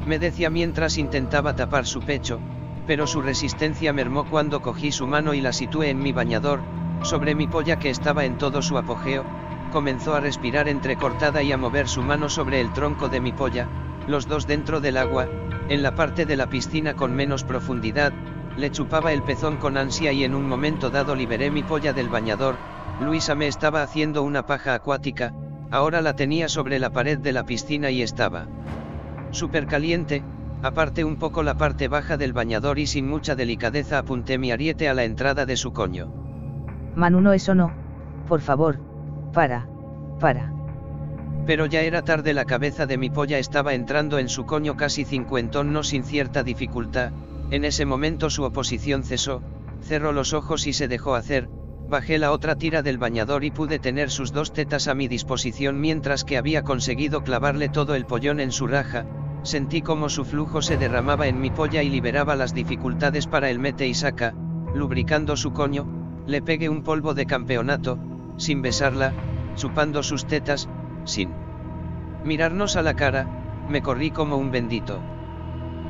Me decía mientras intentaba tapar su pecho, pero su resistencia mermó cuando cogí su mano y la situé en mi bañador, sobre mi polla que estaba en todo su apogeo, comenzó a respirar entrecortada y a mover su mano sobre el tronco de mi polla, los dos dentro del agua, en la parte de la piscina con menos profundidad, le chupaba el pezón con ansia y en un momento dado liberé mi polla del bañador, Luisa me estaba haciendo una paja acuática, ahora la tenía sobre la pared de la piscina y estaba súper caliente, aparte un poco la parte baja del bañador y sin mucha delicadeza apunté mi ariete a la entrada de su coño. Manu no eso no, por favor, para, para. Pero ya era tarde la cabeza de mi polla estaba entrando en su coño casi cincuentón no sin cierta dificultad, en ese momento su oposición cesó, cerró los ojos y se dejó hacer, bajé la otra tira del bañador y pude tener sus dos tetas a mi disposición mientras que había conseguido clavarle todo el pollón en su raja, sentí como su flujo se derramaba en mi polla y liberaba las dificultades para el mete y saca, lubricando su coño, le pegué un polvo de campeonato, sin besarla, chupando sus tetas, sin mirarnos a la cara, me corrí como un bendito.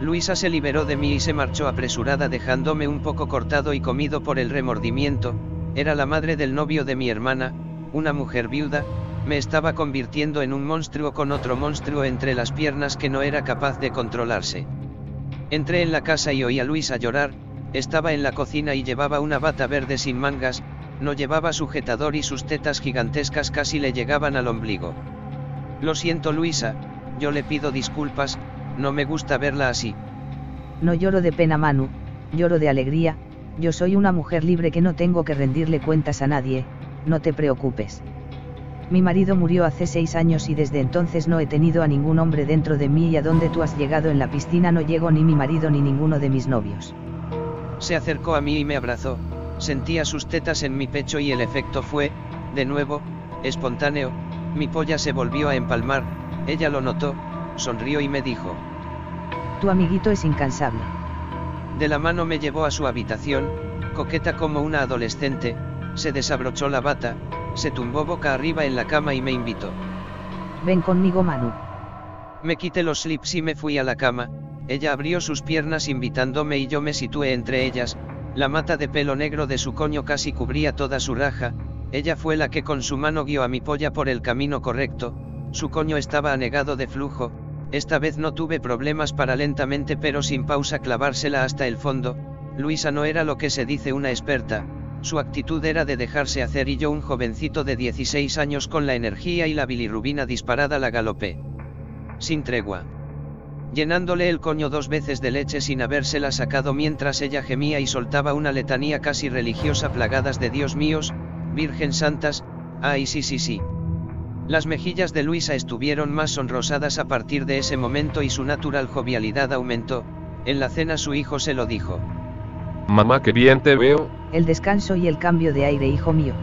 Luisa se liberó de mí y se marchó apresurada dejándome un poco cortado y comido por el remordimiento, era la madre del novio de mi hermana, una mujer viuda, me estaba convirtiendo en un monstruo con otro monstruo entre las piernas que no era capaz de controlarse. Entré en la casa y oí a Luisa llorar, estaba en la cocina y llevaba una bata verde sin mangas, no llevaba sujetador y sus tetas gigantescas casi le llegaban al ombligo. Lo siento Luisa, yo le pido disculpas, no me gusta verla así. No lloro de pena Manu, lloro de alegría, yo soy una mujer libre que no tengo que rendirle cuentas a nadie, no te preocupes. Mi marido murió hace seis años y desde entonces no he tenido a ningún hombre dentro de mí y a donde tú has llegado en la piscina no llego ni mi marido ni ninguno de mis novios. Se acercó a mí y me abrazó, sentía sus tetas en mi pecho y el efecto fue, de nuevo, espontáneo, mi polla se volvió a empalmar, ella lo notó, sonrió y me dijo. Tu amiguito es incansable. De la mano me llevó a su habitación, coqueta como una adolescente, se desabrochó la bata, se tumbó boca arriba en la cama y me invitó. Ven conmigo Manu. Me quité los slips y me fui a la cama, ella abrió sus piernas invitándome y yo me situé entre ellas, la mata de pelo negro de su coño casi cubría toda su raja, ella fue la que con su mano guió a mi polla por el camino correcto, su coño estaba anegado de flujo, esta vez no tuve problemas para lentamente pero sin pausa clavársela hasta el fondo, Luisa no era lo que se dice una experta, su actitud era de dejarse hacer y yo un jovencito de 16 años con la energía y la bilirrubina disparada la galopé. Sin tregua. Llenándole el coño dos veces de leche sin habérsela sacado mientras ella gemía y soltaba una letanía casi religiosa plagadas de Dios míos, Virgen Santas, ay sí sí sí. Las mejillas de Luisa estuvieron más sonrosadas a partir de ese momento y su natural jovialidad aumentó, en la cena su hijo se lo dijo. Mamá, qué bien te veo. El descanso y el cambio de aire, hijo mío.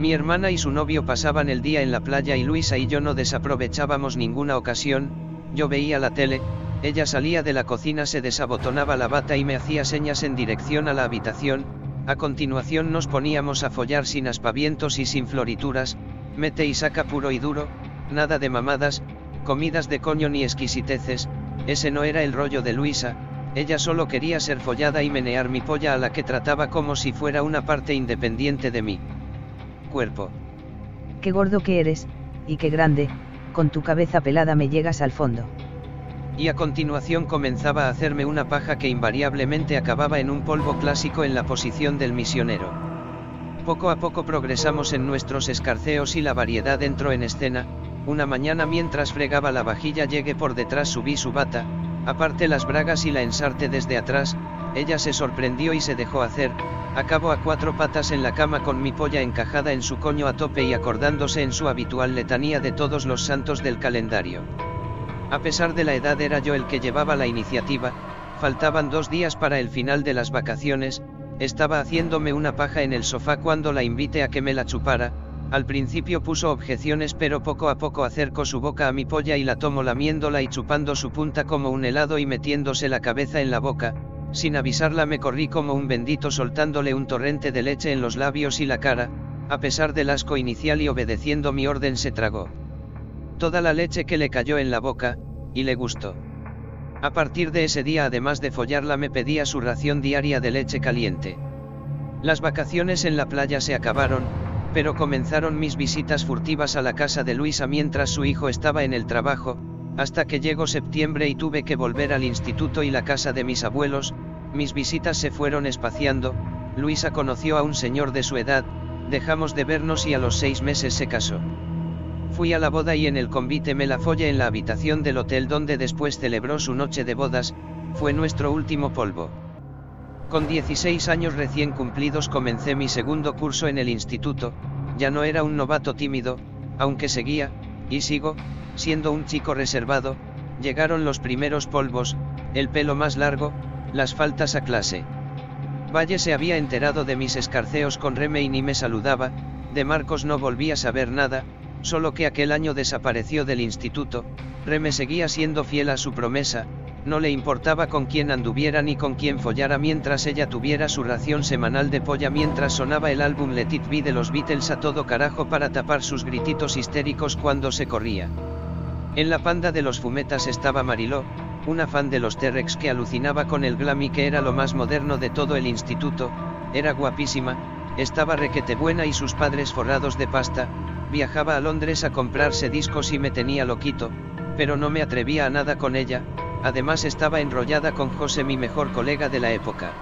Mi hermana y su novio pasaban el día en la playa y Luisa y yo no desaprovechábamos ninguna ocasión, yo veía la tele, ella salía de la cocina, se desabotonaba la bata y me hacía señas en dirección a la habitación, a continuación nos poníamos a follar sin aspavientos y sin florituras, mete y saca puro y duro, nada de mamadas, comidas de coño ni exquisiteces, ese no era el rollo de Luisa, ella solo quería ser follada y menear mi polla a la que trataba como si fuera una parte independiente de mí. cuerpo. Qué gordo que eres, y qué grande, con tu cabeza pelada me llegas al fondo. Y a continuación comenzaba a hacerme una paja que invariablemente acababa en un polvo clásico en la posición del misionero. Poco a poco progresamos en nuestros escarceos y la variedad entró en escena, una mañana mientras fregaba la vajilla llegué por detrás subí su bata, aparte las bragas y la ensarte desde atrás, ella se sorprendió y se dejó hacer, acabo a cuatro patas en la cama con mi polla encajada en su coño a tope y acordándose en su habitual letanía de todos los santos del calendario. A pesar de la edad era yo el que llevaba la iniciativa, faltaban dos días para el final de las vacaciones, estaba haciéndome una paja en el sofá cuando la invité a que me la chupara, al principio puso objeciones pero poco a poco acercó su boca a mi polla y la tomó lamiéndola y chupando su punta como un helado y metiéndose la cabeza en la boca, sin avisarla me corrí como un bendito soltándole un torrente de leche en los labios y la cara, a pesar del asco inicial y obedeciendo mi orden se tragó. Toda la leche que le cayó en la boca, y le gustó. A partir de ese día además de follarla me pedía su ración diaria de leche caliente. Las vacaciones en la playa se acabaron, pero comenzaron mis visitas furtivas a la casa de Luisa mientras su hijo estaba en el trabajo, hasta que llegó septiembre y tuve que volver al instituto y la casa de mis abuelos, mis visitas se fueron espaciando, Luisa conoció a un señor de su edad, dejamos de vernos y a los seis meses se casó. Fui a la boda y en el convite me la follé en la habitación del hotel donde después celebró su noche de bodas, fue nuestro último polvo. Con 16 años recién cumplidos comencé mi segundo curso en el instituto, ya no era un novato tímido, aunque seguía, y sigo, siendo un chico reservado, llegaron los primeros polvos, el pelo más largo, las faltas a clase. Valle se había enterado de mis escarceos con Reme y ni me saludaba, de Marcos no volví a saber nada, solo que aquel año desapareció del instituto, Reme seguía siendo fiel a su promesa, no le importaba con quién anduviera ni con quién follara mientras ella tuviera su ración semanal de polla mientras sonaba el álbum Let It Be de los Beatles a todo carajo para tapar sus grititos histéricos cuando se corría. En la panda de los fumetas estaba Mariló, una fan de los T-Rex que alucinaba con el glam y que era lo más moderno de todo el instituto, era guapísima, estaba requete buena y sus padres forrados de pasta, viajaba a Londres a comprarse discos y me tenía loquito, pero no me atrevía a nada con ella, además estaba enrollada con José mi mejor colega de la época.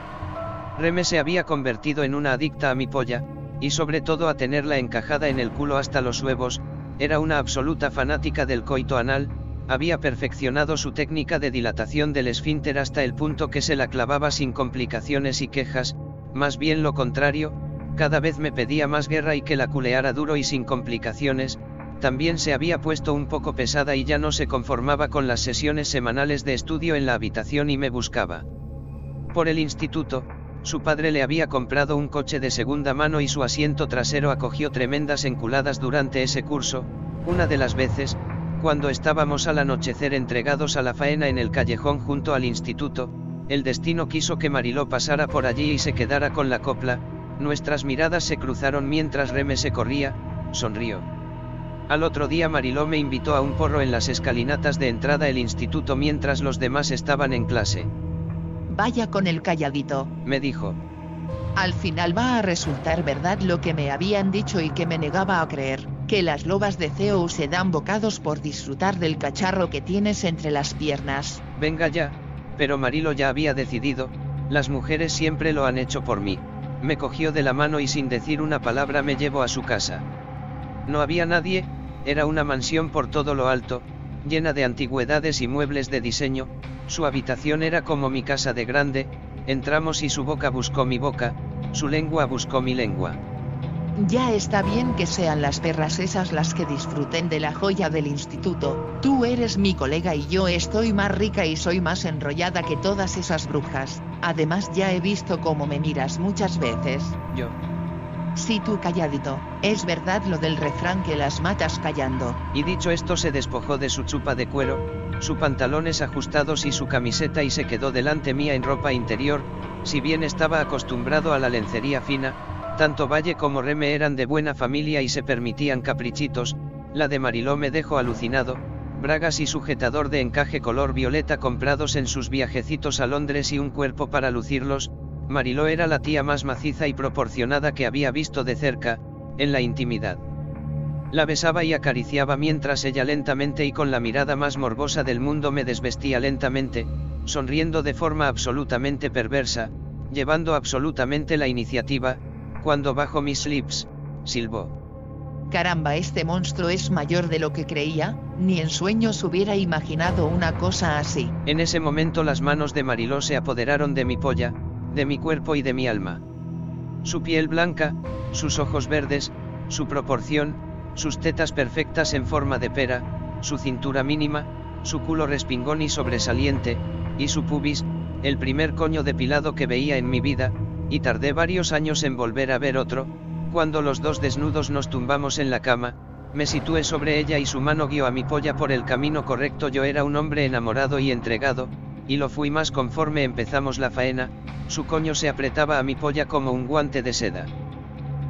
Reme se había convertido en una adicta a mi polla, y sobre todo a tenerla encajada en el culo hasta los huevos, era una absoluta fanática del coito anal, había perfeccionado su técnica de dilatación del esfínter hasta el punto que se la clavaba sin complicaciones y quejas, más bien lo contrario, cada vez me pedía más guerra y que la culeara duro y sin complicaciones, también se había puesto un poco pesada y ya no se conformaba con las sesiones semanales de estudio en la habitación y me buscaba. Por el instituto, su padre le había comprado un coche de segunda mano y su asiento trasero acogió tremendas enculadas durante ese curso, una de las veces, cuando estábamos al anochecer entregados a la faena en el callejón junto al instituto, el destino quiso que Mariló pasara por allí y se quedara con la copla, nuestras miradas se cruzaron mientras Reme se corría, sonrió. Al otro día Mariló me invitó a un porro en las escalinatas de entrada el instituto mientras los demás estaban en clase. Vaya con el calladito, me dijo. Al final va a resultar verdad lo que me habían dicho y que me negaba a creer, que las lobas de Zeus se dan bocados por disfrutar del cacharro que tienes entre las piernas. Venga ya, pero Marilo ya había decidido, las mujeres siempre lo han hecho por mí. Me cogió de la mano y sin decir una palabra me llevó a su casa. No había nadie, era una mansión por todo lo alto, llena de antigüedades y muebles de diseño, su habitación era como mi casa de grande, entramos y su boca buscó mi boca, su lengua buscó mi lengua. Ya está bien que sean las perras esas las que disfruten de la joya del instituto, tú eres mi colega y yo estoy más rica y soy más enrollada que todas esas brujas, además ya he visto cómo me miras muchas veces. Yo. Sí tú calladito, es verdad lo del refrán que las matas callando. Y dicho esto se despojó de su chupa de cuero, sus pantalones ajustados y su camiseta y se quedó delante mía en ropa interior, si bien estaba acostumbrado a la lencería fina, tanto Valle como Reme eran de buena familia y se permitían caprichitos, la de Mariló me dejó alucinado, bragas y sujetador de encaje color violeta comprados en sus viajecitos a Londres y un cuerpo para lucirlos, Mariló era la tía más maciza y proporcionada que había visto de cerca, en la intimidad. La besaba y acariciaba mientras ella lentamente y con la mirada más morbosa del mundo me desvestía lentamente, sonriendo de forma absolutamente perversa, llevando absolutamente la iniciativa, cuando bajo mis lips, silbó. Caramba, este monstruo es mayor de lo que creía, ni en sueños hubiera imaginado una cosa así. En ese momento las manos de Mariló se apoderaron de mi polla, de mi cuerpo y de mi alma. Su piel blanca, sus ojos verdes, su proporción, sus tetas perfectas en forma de pera, su cintura mínima, su culo respingón y sobresaliente, y su pubis, el primer coño depilado que veía en mi vida, y tardé varios años en volver a ver otro, cuando los dos desnudos nos tumbamos en la cama, me situé sobre ella y su mano guió a mi polla por el camino correcto. Yo era un hombre enamorado y entregado, y lo fui más conforme empezamos la faena, su coño se apretaba a mi polla como un guante de seda.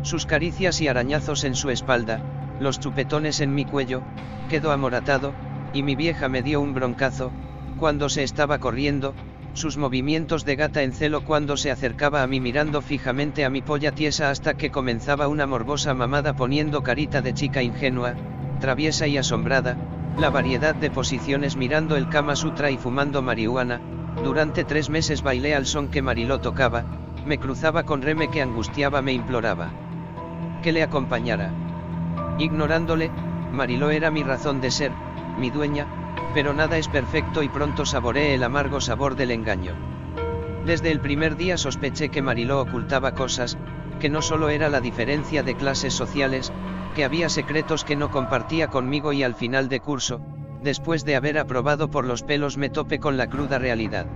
Sus caricias y arañazos en su espalda, los chupetones en mi cuello, quedó amoratado, y mi vieja me dio un broncazo, cuando se estaba corriendo, sus movimientos de gata en celo cuando se acercaba a mí mirando fijamente a mi polla tiesa hasta que comenzaba una morbosa mamada poniendo carita de chica ingenua, traviesa y asombrada, la variedad de posiciones mirando el Kama Sutra y fumando marihuana, durante tres meses bailé al son que Mariló tocaba, me cruzaba con Reme que angustiaba me imploraba. Que le acompañara. Ignorándole, Mariló era mi razón de ser, mi dueña, pero nada es perfecto y pronto saboreé el amargo sabor del engaño. Desde el primer día sospeché que Mariló ocultaba cosas, que no solo era la diferencia de clases sociales, que había secretos que no compartía conmigo y al final de curso, después de haber aprobado por los pelos me tope con la cruda realidad.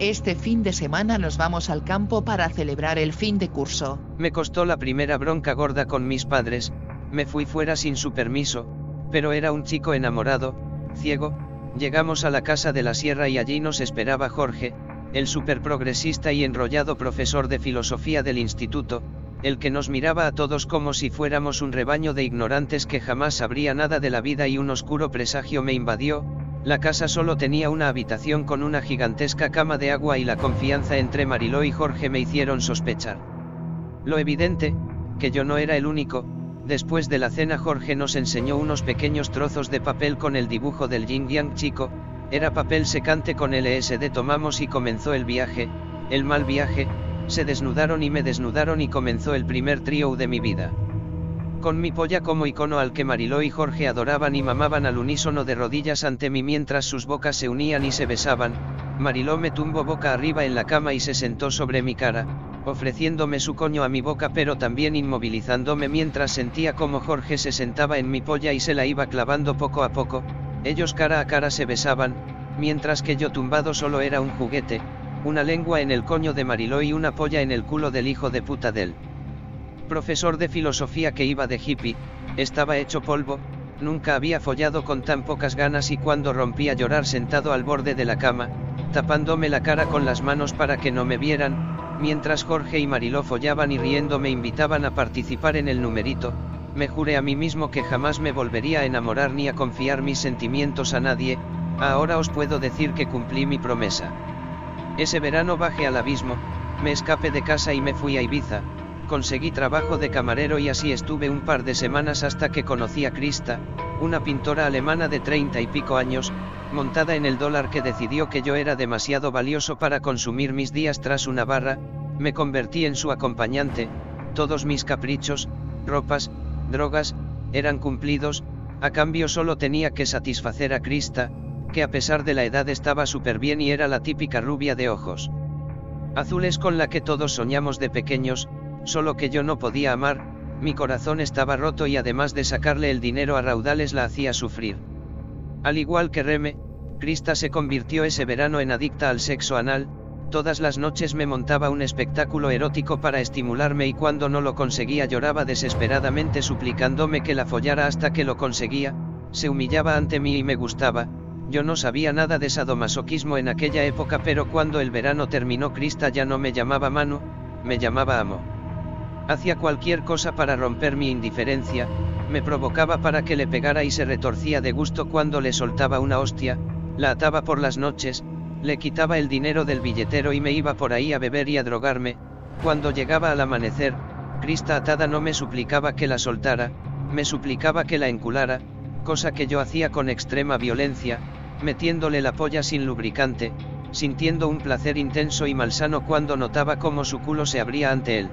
Este fin de semana nos vamos al campo para celebrar el fin de curso. Me costó la primera bronca gorda con mis padres, me fui fuera sin su permiso, pero era un chico enamorado, ciego, llegamos a la casa de la sierra y allí nos esperaba Jorge, el superprogresista y enrollado profesor de filosofía del instituto, el que nos miraba a todos como si fuéramos un rebaño de ignorantes que jamás sabría nada de la vida y un oscuro presagio me invadió, la casa solo tenía una habitación con una gigantesca cama de agua y la confianza entre Mariló y Jorge me hicieron sospechar. Lo evidente, que yo no era el único, Después de la cena Jorge nos enseñó unos pequeños trozos de papel con el dibujo del yin yang chico, era papel secante con LSD tomamos y comenzó el viaje, el mal viaje, se desnudaron y me desnudaron y comenzó el primer trío de mi vida. Con mi polla como icono al que Mariló y Jorge adoraban y mamaban al unísono de rodillas ante mí mientras sus bocas se unían y se besaban, Mariló me tumbó boca arriba en la cama y se sentó sobre mi cara, ofreciéndome su coño a mi boca pero también inmovilizándome mientras sentía como Jorge se sentaba en mi polla y se la iba clavando poco a poco, ellos cara a cara se besaban, mientras que yo tumbado solo era un juguete, una lengua en el coño de Mariló y una polla en el culo del hijo de puta del profesor de filosofía que iba de hippie, estaba hecho polvo, nunca había follado con tan pocas ganas y cuando rompí a llorar sentado al borde de la cama, tapándome la cara con las manos para que no me vieran, Mientras Jorge y Mariló follaban y riendo me invitaban a participar en el numerito, me juré a mí mismo que jamás me volvería a enamorar ni a confiar mis sentimientos a nadie, ahora os puedo decir que cumplí mi promesa. Ese verano bajé al abismo, me escapé de casa y me fui a Ibiza, conseguí trabajo de camarero y así estuve un par de semanas hasta que conocí a Krista, una pintora alemana de treinta y pico años, montada en el dólar que decidió que yo era demasiado valioso para consumir mis días tras una barra, me convertí en su acompañante, todos mis caprichos, ropas, drogas, eran cumplidos, a cambio solo tenía que satisfacer a Krista, que a pesar de la edad estaba súper bien y era la típica rubia de ojos azules con la que todos soñamos de pequeños, solo que yo no podía amar, mi corazón estaba roto y además de sacarle el dinero a raudales la hacía sufrir. Al igual que Reme, Krista se convirtió ese verano en adicta al sexo anal, todas las noches me montaba un espectáculo erótico para estimularme y cuando no lo conseguía lloraba desesperadamente suplicándome que la follara hasta que lo conseguía, se humillaba ante mí y me gustaba, yo no sabía nada de sadomasoquismo en aquella época pero cuando el verano terminó Krista ya no me llamaba Manu, me llamaba Amo. Hacía cualquier cosa para romper mi indiferencia, me provocaba para que le pegara y se retorcía de gusto cuando le soltaba una hostia, la ataba por las noches, le quitaba el dinero del billetero y me iba por ahí a beber y a drogarme, cuando llegaba al amanecer, Crista atada no me suplicaba que la soltara, me suplicaba que la enculara, cosa que yo hacía con extrema violencia, metiéndole la polla sin lubricante, sintiendo un placer intenso y malsano cuando notaba cómo su culo se abría ante él.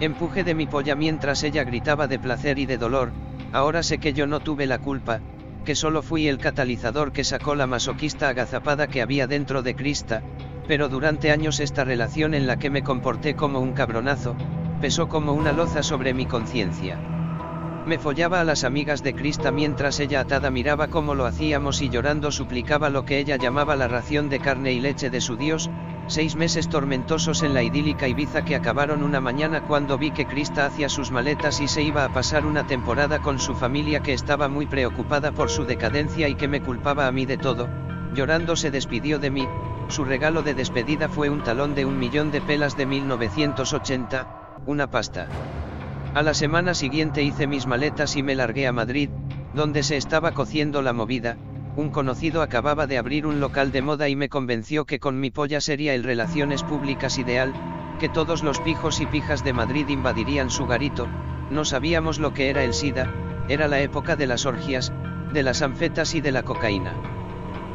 Empuje de mi polla mientras ella gritaba de placer y de dolor, ahora sé que yo no tuve la culpa, que solo fui el catalizador que sacó la masoquista agazapada que había dentro de Crista, pero durante años esta relación en la que me comporté como un cabronazo, pesó como una loza sobre mi conciencia. Me follaba a las amigas de Crista mientras ella atada miraba cómo lo hacíamos y llorando suplicaba lo que ella llamaba la ración de carne y leche de su Dios, seis meses tormentosos en la idílica Ibiza que acabaron una mañana cuando vi que Crista hacía sus maletas y se iba a pasar una temporada con su familia que estaba muy preocupada por su decadencia y que me culpaba a mí de todo, llorando se despidió de mí, su regalo de despedida fue un talón de un millón de pelas de 1980, una pasta. A la semana siguiente hice mis maletas y me largué a Madrid, donde se estaba cociendo la movida, un conocido acababa de abrir un local de moda y me convenció que con mi polla sería el relaciones públicas ideal, que todos los pijos y pijas de Madrid invadirían su garito, no sabíamos lo que era el SIDA, era la época de las orgias, de las anfetas y de la cocaína.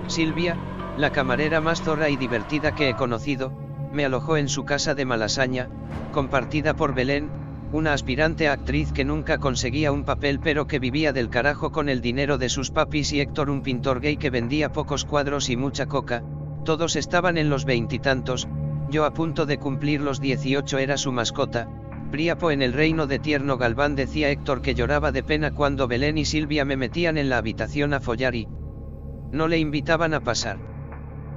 Silvia, la camarera más zorra y divertida que he conocido, me alojó en su casa de Malasaña, compartida por Belén, una aspirante actriz que nunca conseguía un papel pero que vivía del carajo con el dinero de sus papis y Héctor un pintor gay que vendía pocos cuadros y mucha coca, todos estaban en los veintitantos, yo a punto de cumplir los dieciocho era su mascota, Príapo en el reino de tierno Galván decía Héctor que lloraba de pena cuando Belén y Silvia me metían en la habitación a follar y no le invitaban a pasar.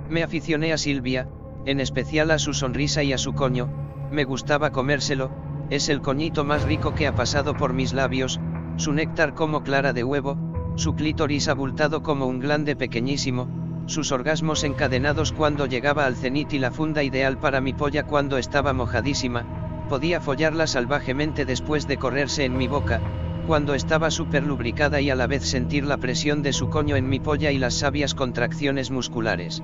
Me aficioné a Silvia, en especial a su sonrisa y a su coño, me gustaba comérselo, es el coñito más rico que ha pasado por mis labios, su néctar como clara de huevo, su clítoris abultado como un glande pequeñísimo, sus orgasmos encadenados cuando llegaba al cenit y la funda ideal para mi polla cuando estaba mojadísima, podía follarla salvajemente después de correrse en mi boca, cuando estaba súper lubricada y a la vez sentir la presión de su coño en mi polla y las sabias contracciones musculares.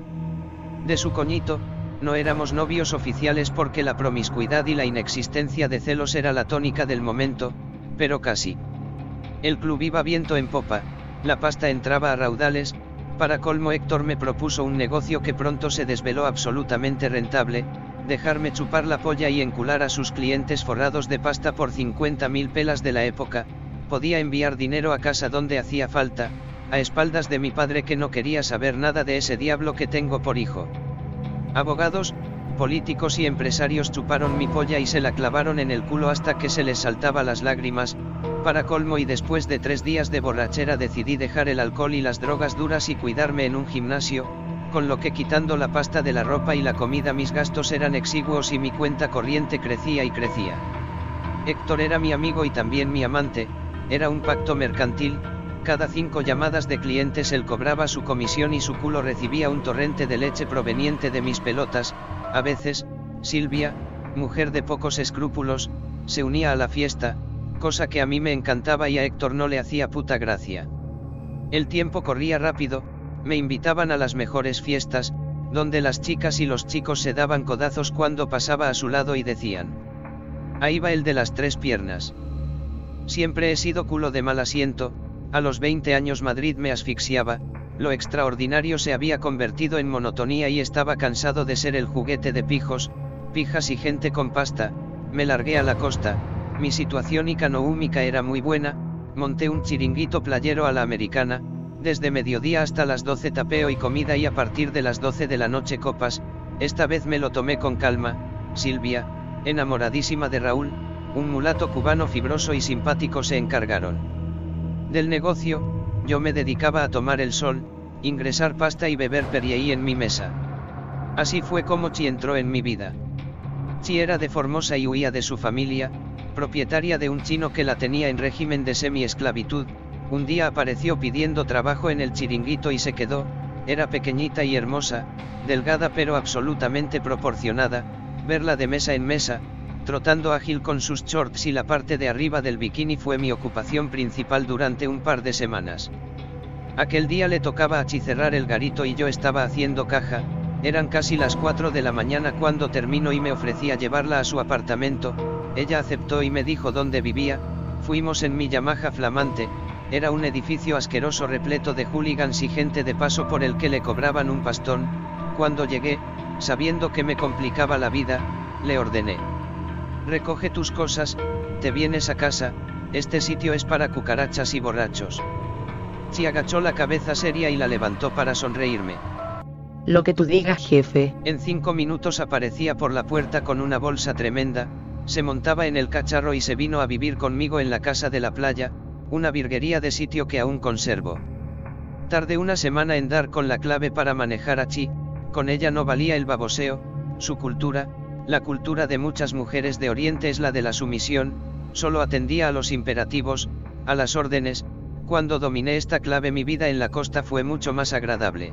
De su coñito, no éramos novios oficiales porque la promiscuidad y la inexistencia de celos era la tónica del momento, pero casi. El club iba viento en popa, la pasta entraba a raudales, para colmo Héctor me propuso un negocio que pronto se desveló absolutamente rentable, dejarme chupar la polla y encular a sus clientes forrados de pasta por 50 mil pelas de la época, podía enviar dinero a casa donde hacía falta, a espaldas de mi padre que no quería saber nada de ese diablo que tengo por hijo. Abogados, políticos y empresarios chuparon mi polla y se la clavaron en el culo hasta que se les saltaba las lágrimas, para colmo y después de tres días de borrachera decidí dejar el alcohol y las drogas duras y cuidarme en un gimnasio, con lo que quitando la pasta de la ropa y la comida mis gastos eran exiguos y mi cuenta corriente crecía y crecía. Héctor era mi amigo y también mi amante, era un pacto mercantil, cada cinco llamadas de clientes él cobraba su comisión y su culo recibía un torrente de leche proveniente de mis pelotas, a veces, Silvia, mujer de pocos escrúpulos, se unía a la fiesta, cosa que a mí me encantaba y a Héctor no le hacía puta gracia. El tiempo corría rápido, me invitaban a las mejores fiestas, donde las chicas y los chicos se daban codazos cuando pasaba a su lado y decían. Ahí va el de las tres piernas. Siempre he sido culo de mal asiento, a los 20 años Madrid me asfixiaba, lo extraordinario se había convertido en monotonía y estaba cansado de ser el juguete de pijos, pijas y gente con pasta, me largué a la costa, mi situación económica era muy buena, monté un chiringuito playero a la americana, desde mediodía hasta las 12 tapeo y comida y a partir de las 12 de la noche copas, esta vez me lo tomé con calma, Silvia, enamoradísima de Raúl, un mulato cubano fibroso y simpático se encargaron. Del negocio, yo me dedicaba a tomar el sol, ingresar pasta y beber perieí en mi mesa. Así fue como Chi entró en mi vida. Chi era de Formosa y huía de su familia, propietaria de un chino que la tenía en régimen de semi-esclavitud, un día apareció pidiendo trabajo en el chiringuito y se quedó, era pequeñita y hermosa, delgada pero absolutamente proporcionada, verla de mesa en mesa, trotando ágil con sus shorts y la parte de arriba del bikini fue mi ocupación principal durante un par de semanas. Aquel día le tocaba achicerrar el garito y yo estaba haciendo caja, Eran casi las 4 de la mañana cuando terminó y me ofrecía llevarla a su apartamento, ella aceptó y me dijo dónde vivía, fuimos en mi Yamaha flamante, era un edificio asqueroso repleto de hooligans y gente de paso por el que le cobraban un pastón, cuando llegué, sabiendo que me complicaba la vida, le ordené. Recoge tus cosas, te vienes a casa, este sitio es para cucarachas y borrachos. Chi agachó la cabeza seria y la levantó para sonreírme. Lo que tú digas, jefe. En cinco minutos aparecía por la puerta con una bolsa tremenda, se montaba en el cacharro y se vino a vivir conmigo en la casa de la playa, una virguería de sitio que aún conservo. Tardé una semana en dar con la clave para manejar a Chi, con ella no valía el baboseo, su cultura, la cultura de muchas mujeres de Oriente es la de la sumisión, solo atendía a los imperativos, a las órdenes, cuando dominé esta clave mi vida en la costa fue mucho más agradable.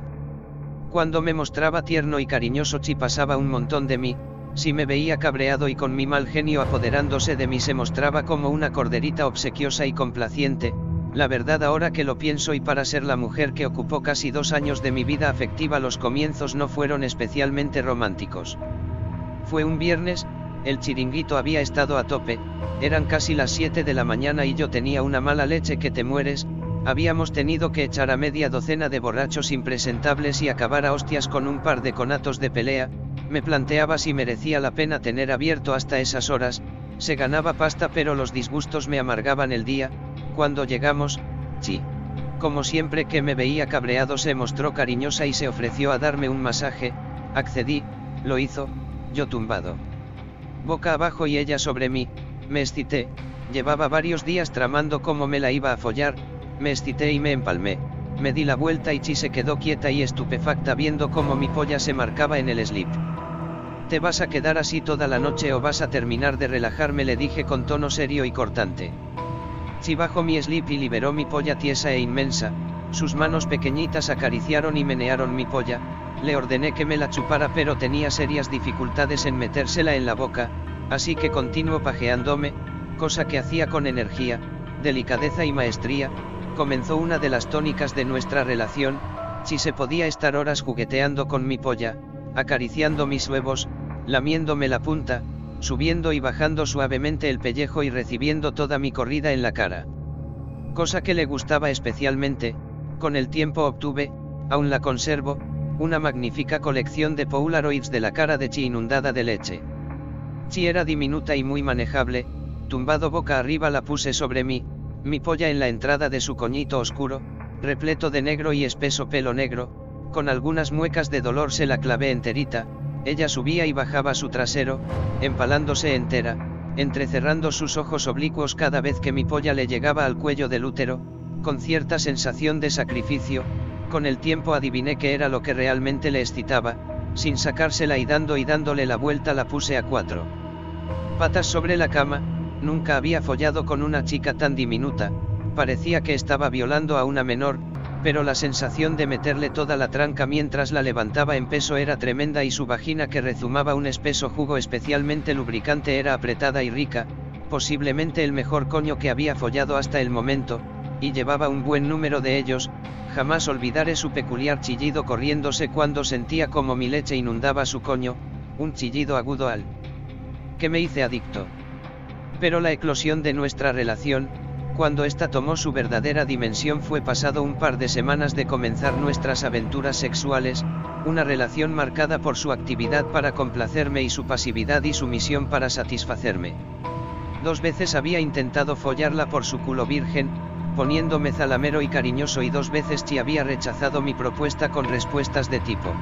Cuando me mostraba tierno y cariñoso Chi pasaba un montón de mí, si me veía cabreado y con mi mal genio apoderándose de mí se mostraba como una corderita obsequiosa y complaciente, la verdad ahora que lo pienso y para ser la mujer que ocupó casi dos años de mi vida afectiva los comienzos no fueron especialmente románticos. Fue un viernes, el chiringuito había estado a tope, eran casi las 7 de la mañana y yo tenía una mala leche que te mueres, habíamos tenido que echar a media docena de borrachos impresentables y acabar a hostias con un par de conatos de pelea, me planteaba si merecía la pena tener abierto hasta esas horas, se ganaba pasta pero los disgustos me amargaban el día, cuando llegamos, sí. Como siempre que me veía cabreado se mostró cariñosa y se ofreció a darme un masaje, accedí, lo hizo, yo tumbado. Boca abajo y ella sobre mí, me excité, llevaba varios días tramando cómo me la iba a follar, me excité y me empalmé. Me di la vuelta y Chi se quedó quieta y estupefacta viendo cómo mi polla se marcaba en el slip. ¿Te vas a quedar así toda la noche o vas a terminar de relajarme? le dije con tono serio y cortante. Chi bajó mi slip y liberó mi polla tiesa e inmensa, sus manos pequeñitas acariciaron y menearon mi polla, le ordené que me la chupara pero tenía serias dificultades en metérsela en la boca, así que continuó pajeándome, cosa que hacía con energía, delicadeza y maestría, comenzó una de las tónicas de nuestra relación, si se podía estar horas jugueteando con mi polla, acariciando mis huevos, lamiéndome la punta, subiendo y bajando suavemente el pellejo y recibiendo toda mi corrida en la cara. Cosa que le gustaba especialmente, con el tiempo obtuve, aún la conservo, una magnífica colección de Polaroids de la cara de Chi inundada de leche. Chi era diminuta y muy manejable, tumbado boca arriba la puse sobre mí, mi polla en la entrada de su coñito oscuro, repleto de negro y espeso pelo negro, con algunas muecas de dolor se la clavé enterita, ella subía y bajaba su trasero, empalándose entera, entrecerrando sus ojos oblicuos cada vez que mi polla le llegaba al cuello del útero, con cierta sensación de sacrificio, con el tiempo adiviné que era lo que realmente le excitaba, sin sacársela y dando y dándole la vuelta la puse a cuatro. Patas sobre la cama, Nunca había follado con una chica tan diminuta, parecía que estaba violando a una menor, pero la sensación de meterle toda la tranca mientras la levantaba en peso era tremenda y su vagina que rezumaba un espeso jugo especialmente lubricante era apretada y rica, posiblemente el mejor coño que había follado hasta el momento, y llevaba un buen número de ellos, jamás olvidaré su peculiar chillido corriéndose cuando sentía como mi leche inundaba su coño, un chillido agudo al que me hice adicto. Pero la eclosión de nuestra relación, cuando ésta tomó su verdadera dimensión fue pasado un par de semanas de comenzar nuestras aventuras sexuales, una relación marcada por su actividad para complacerme y su pasividad y su misión para satisfacerme. Dos veces había intentado follarla por su culo virgen, poniéndome zalamero y cariñoso y dos veces Chi había rechazado mi propuesta con respuestas de tipo.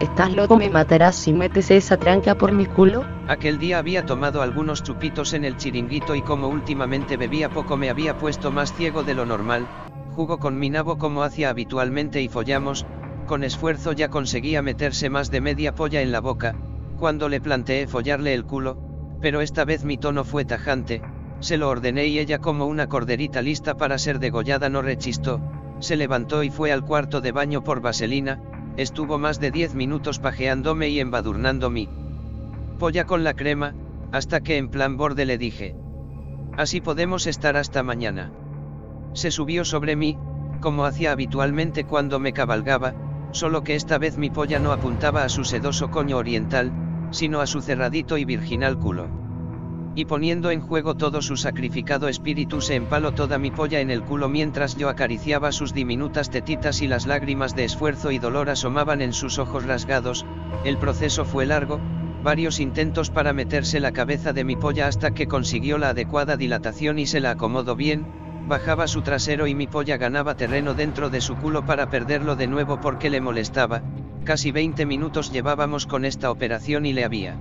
¿Estás loco? ¿Me matarás si metes esa tranca por mi culo? Aquel día había tomado algunos chupitos en el chiringuito y como últimamente bebía poco me había puesto más ciego de lo normal, jugó con mi nabo como hacía habitualmente y follamos, con esfuerzo ya conseguía meterse más de media polla en la boca, cuando le planteé follarle el culo, pero esta vez mi tono fue tajante, se lo ordené y ella como una corderita lista para ser degollada no rechistó, se levantó y fue al cuarto de baño por vaselina, Estuvo más de 10 minutos pajeándome y embadurnando mi polla con la crema, hasta que en plan borde le dije. Así podemos estar hasta mañana. Se subió sobre mí, como hacía habitualmente cuando me cabalgaba, solo que esta vez mi polla no apuntaba a su sedoso coño oriental, sino a su cerradito y virginal culo. Y poniendo en juego todo su sacrificado espíritu se empaló toda mi polla en el culo mientras yo acariciaba sus diminutas tetitas y las lágrimas de esfuerzo y dolor asomaban en sus ojos rasgados, el proceso fue largo, varios intentos para meterse la cabeza de mi polla hasta que consiguió la adecuada dilatación y se la acomodó bien, bajaba su trasero y mi polla ganaba terreno dentro de su culo para perderlo de nuevo porque le molestaba, casi 20 minutos llevábamos con esta operación y le había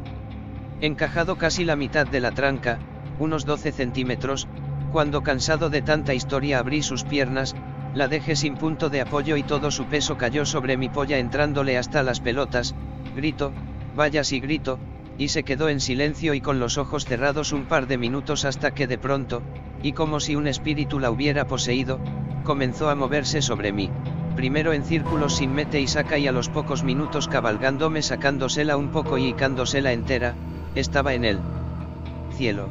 encajado casi la mitad de la tranca, unos 12 centímetros, cuando cansado de tanta historia abrí sus piernas, la dejé sin punto de apoyo y todo su peso cayó sobre mi polla entrándole hasta las pelotas, grito, vaya si grito, y se quedó en silencio y con los ojos cerrados un par de minutos hasta que de pronto, y como si un espíritu la hubiera poseído, comenzó a moverse sobre mí, primero en círculos sin mete y saca y a los pocos minutos cabalgándome sacándosela un poco y icándosela entera, estaba en él. Cielo.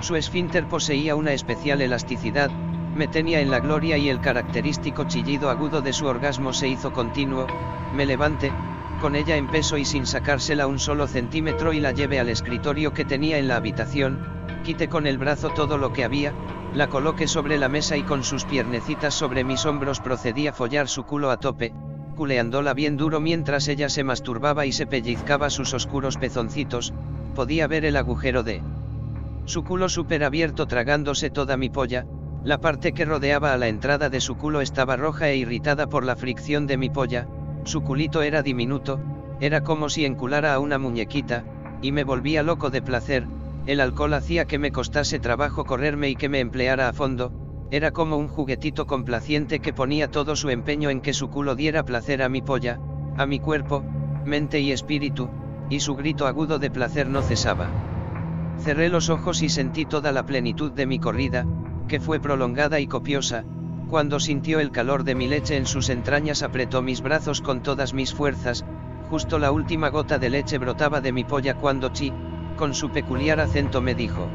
Su esfínter poseía una especial elasticidad, me tenía en la gloria y el característico chillido agudo de su orgasmo se hizo continuo, me levante, con ella en peso y sin sacársela un solo centímetro y la llevé al escritorio que tenía en la habitación, quité con el brazo todo lo que había, la coloqué sobre la mesa y con sus piernecitas sobre mis hombros procedí a follar su culo a tope, culeándola bien duro mientras ella se masturbaba y se pellizcaba sus oscuros pezoncitos, podía ver el agujero de su culo súper abierto tragándose toda mi polla, la parte que rodeaba a la entrada de su culo estaba roja e irritada por la fricción de mi polla, su culito era diminuto, era como si enculara a una muñequita, y me volvía loco de placer, el alcohol hacía que me costase trabajo correrme y que me empleara a fondo, era como un juguetito complaciente que ponía todo su empeño en que su culo diera placer a mi polla, a mi cuerpo, mente y espíritu, y su grito agudo de placer no cesaba. Cerré los ojos y sentí toda la plenitud de mi corrida, que fue prolongada y copiosa, cuando sintió el calor de mi leche en sus entrañas apretó mis brazos con todas mis fuerzas, justo la última gota de leche brotaba de mi polla cuando Chi, con su peculiar acento me dijo,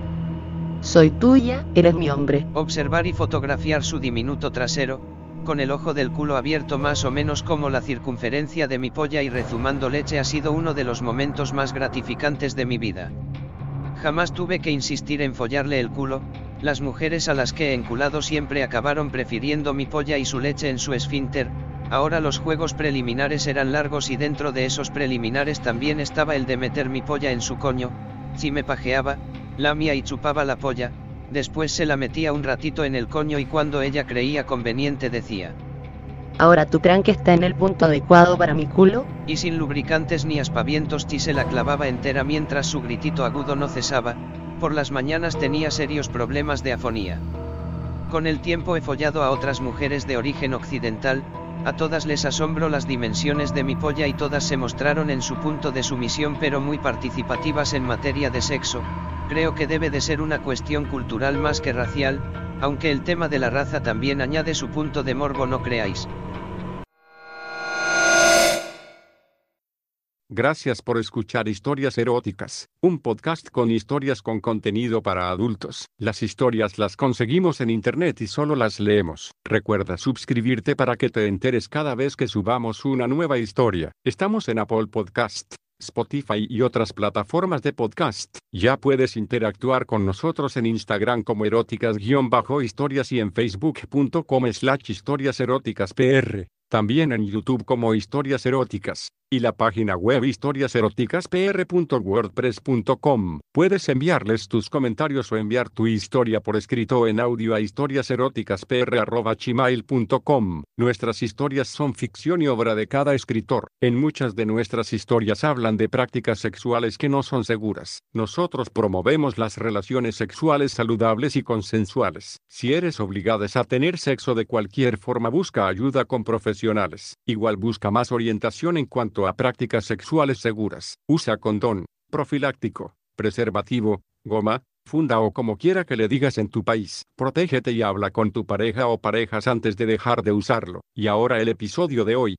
soy tuya, eres mi hombre. Observar y fotografiar su diminuto trasero, con el ojo del culo abierto más o menos como la circunferencia de mi polla y rezumando leche ha sido uno de los momentos más gratificantes de mi vida. Jamás tuve que insistir en follarle el culo, las mujeres a las que he enculado siempre acabaron prefiriendo mi polla y su leche en su esfínter, ahora los juegos preliminares eran largos y dentro de esos preliminares también estaba el de meter mi polla en su coño, si me pajeaba, lamía y chupaba la polla, después se la metía un ratito en el coño y cuando ella creía conveniente decía. Ahora tu tranque está en el punto adecuado para mi culo. Y sin lubricantes ni aspavientos Chi se la clavaba entera mientras su gritito agudo no cesaba, por las mañanas tenía serios problemas de afonía. Con el tiempo he follado a otras mujeres de origen occidental, a todas les asombro las dimensiones de mi polla y todas se mostraron en su punto de sumisión pero muy participativas en materia de sexo, creo que debe de ser una cuestión cultural más que racial, aunque el tema de la raza también añade su punto de morbo no creáis. Gracias por escuchar Historias Eróticas, un podcast con historias con contenido para adultos. Las historias las conseguimos en internet y solo las leemos. Recuerda suscribirte para que te enteres cada vez que subamos una nueva historia. Estamos en Apple Podcast, Spotify y otras plataformas de podcast. Ya puedes interactuar con nosotros en Instagram como eróticas-historias y en facebook.com slash historias eróticas pr. También en YouTube como historias eróticas y la página web historiaseroticaspr.wordpress.com. Puedes enviarles tus comentarios o enviar tu historia por escrito en audio a historiaseroticaspr.gmail.com. Nuestras historias son ficción y obra de cada escritor. En muchas de nuestras historias hablan de prácticas sexuales que no son seguras. Nosotros promovemos las relaciones sexuales saludables y consensuales. Si eres obligada a tener sexo de cualquier forma, busca ayuda con profesionales. Igual busca más orientación en cuanto a prácticas sexuales seguras. Usa condón, profiláctico, preservativo, goma, funda o como quiera que le digas en tu país. Protégete y habla con tu pareja o parejas antes de dejar de usarlo. Y ahora el episodio de hoy.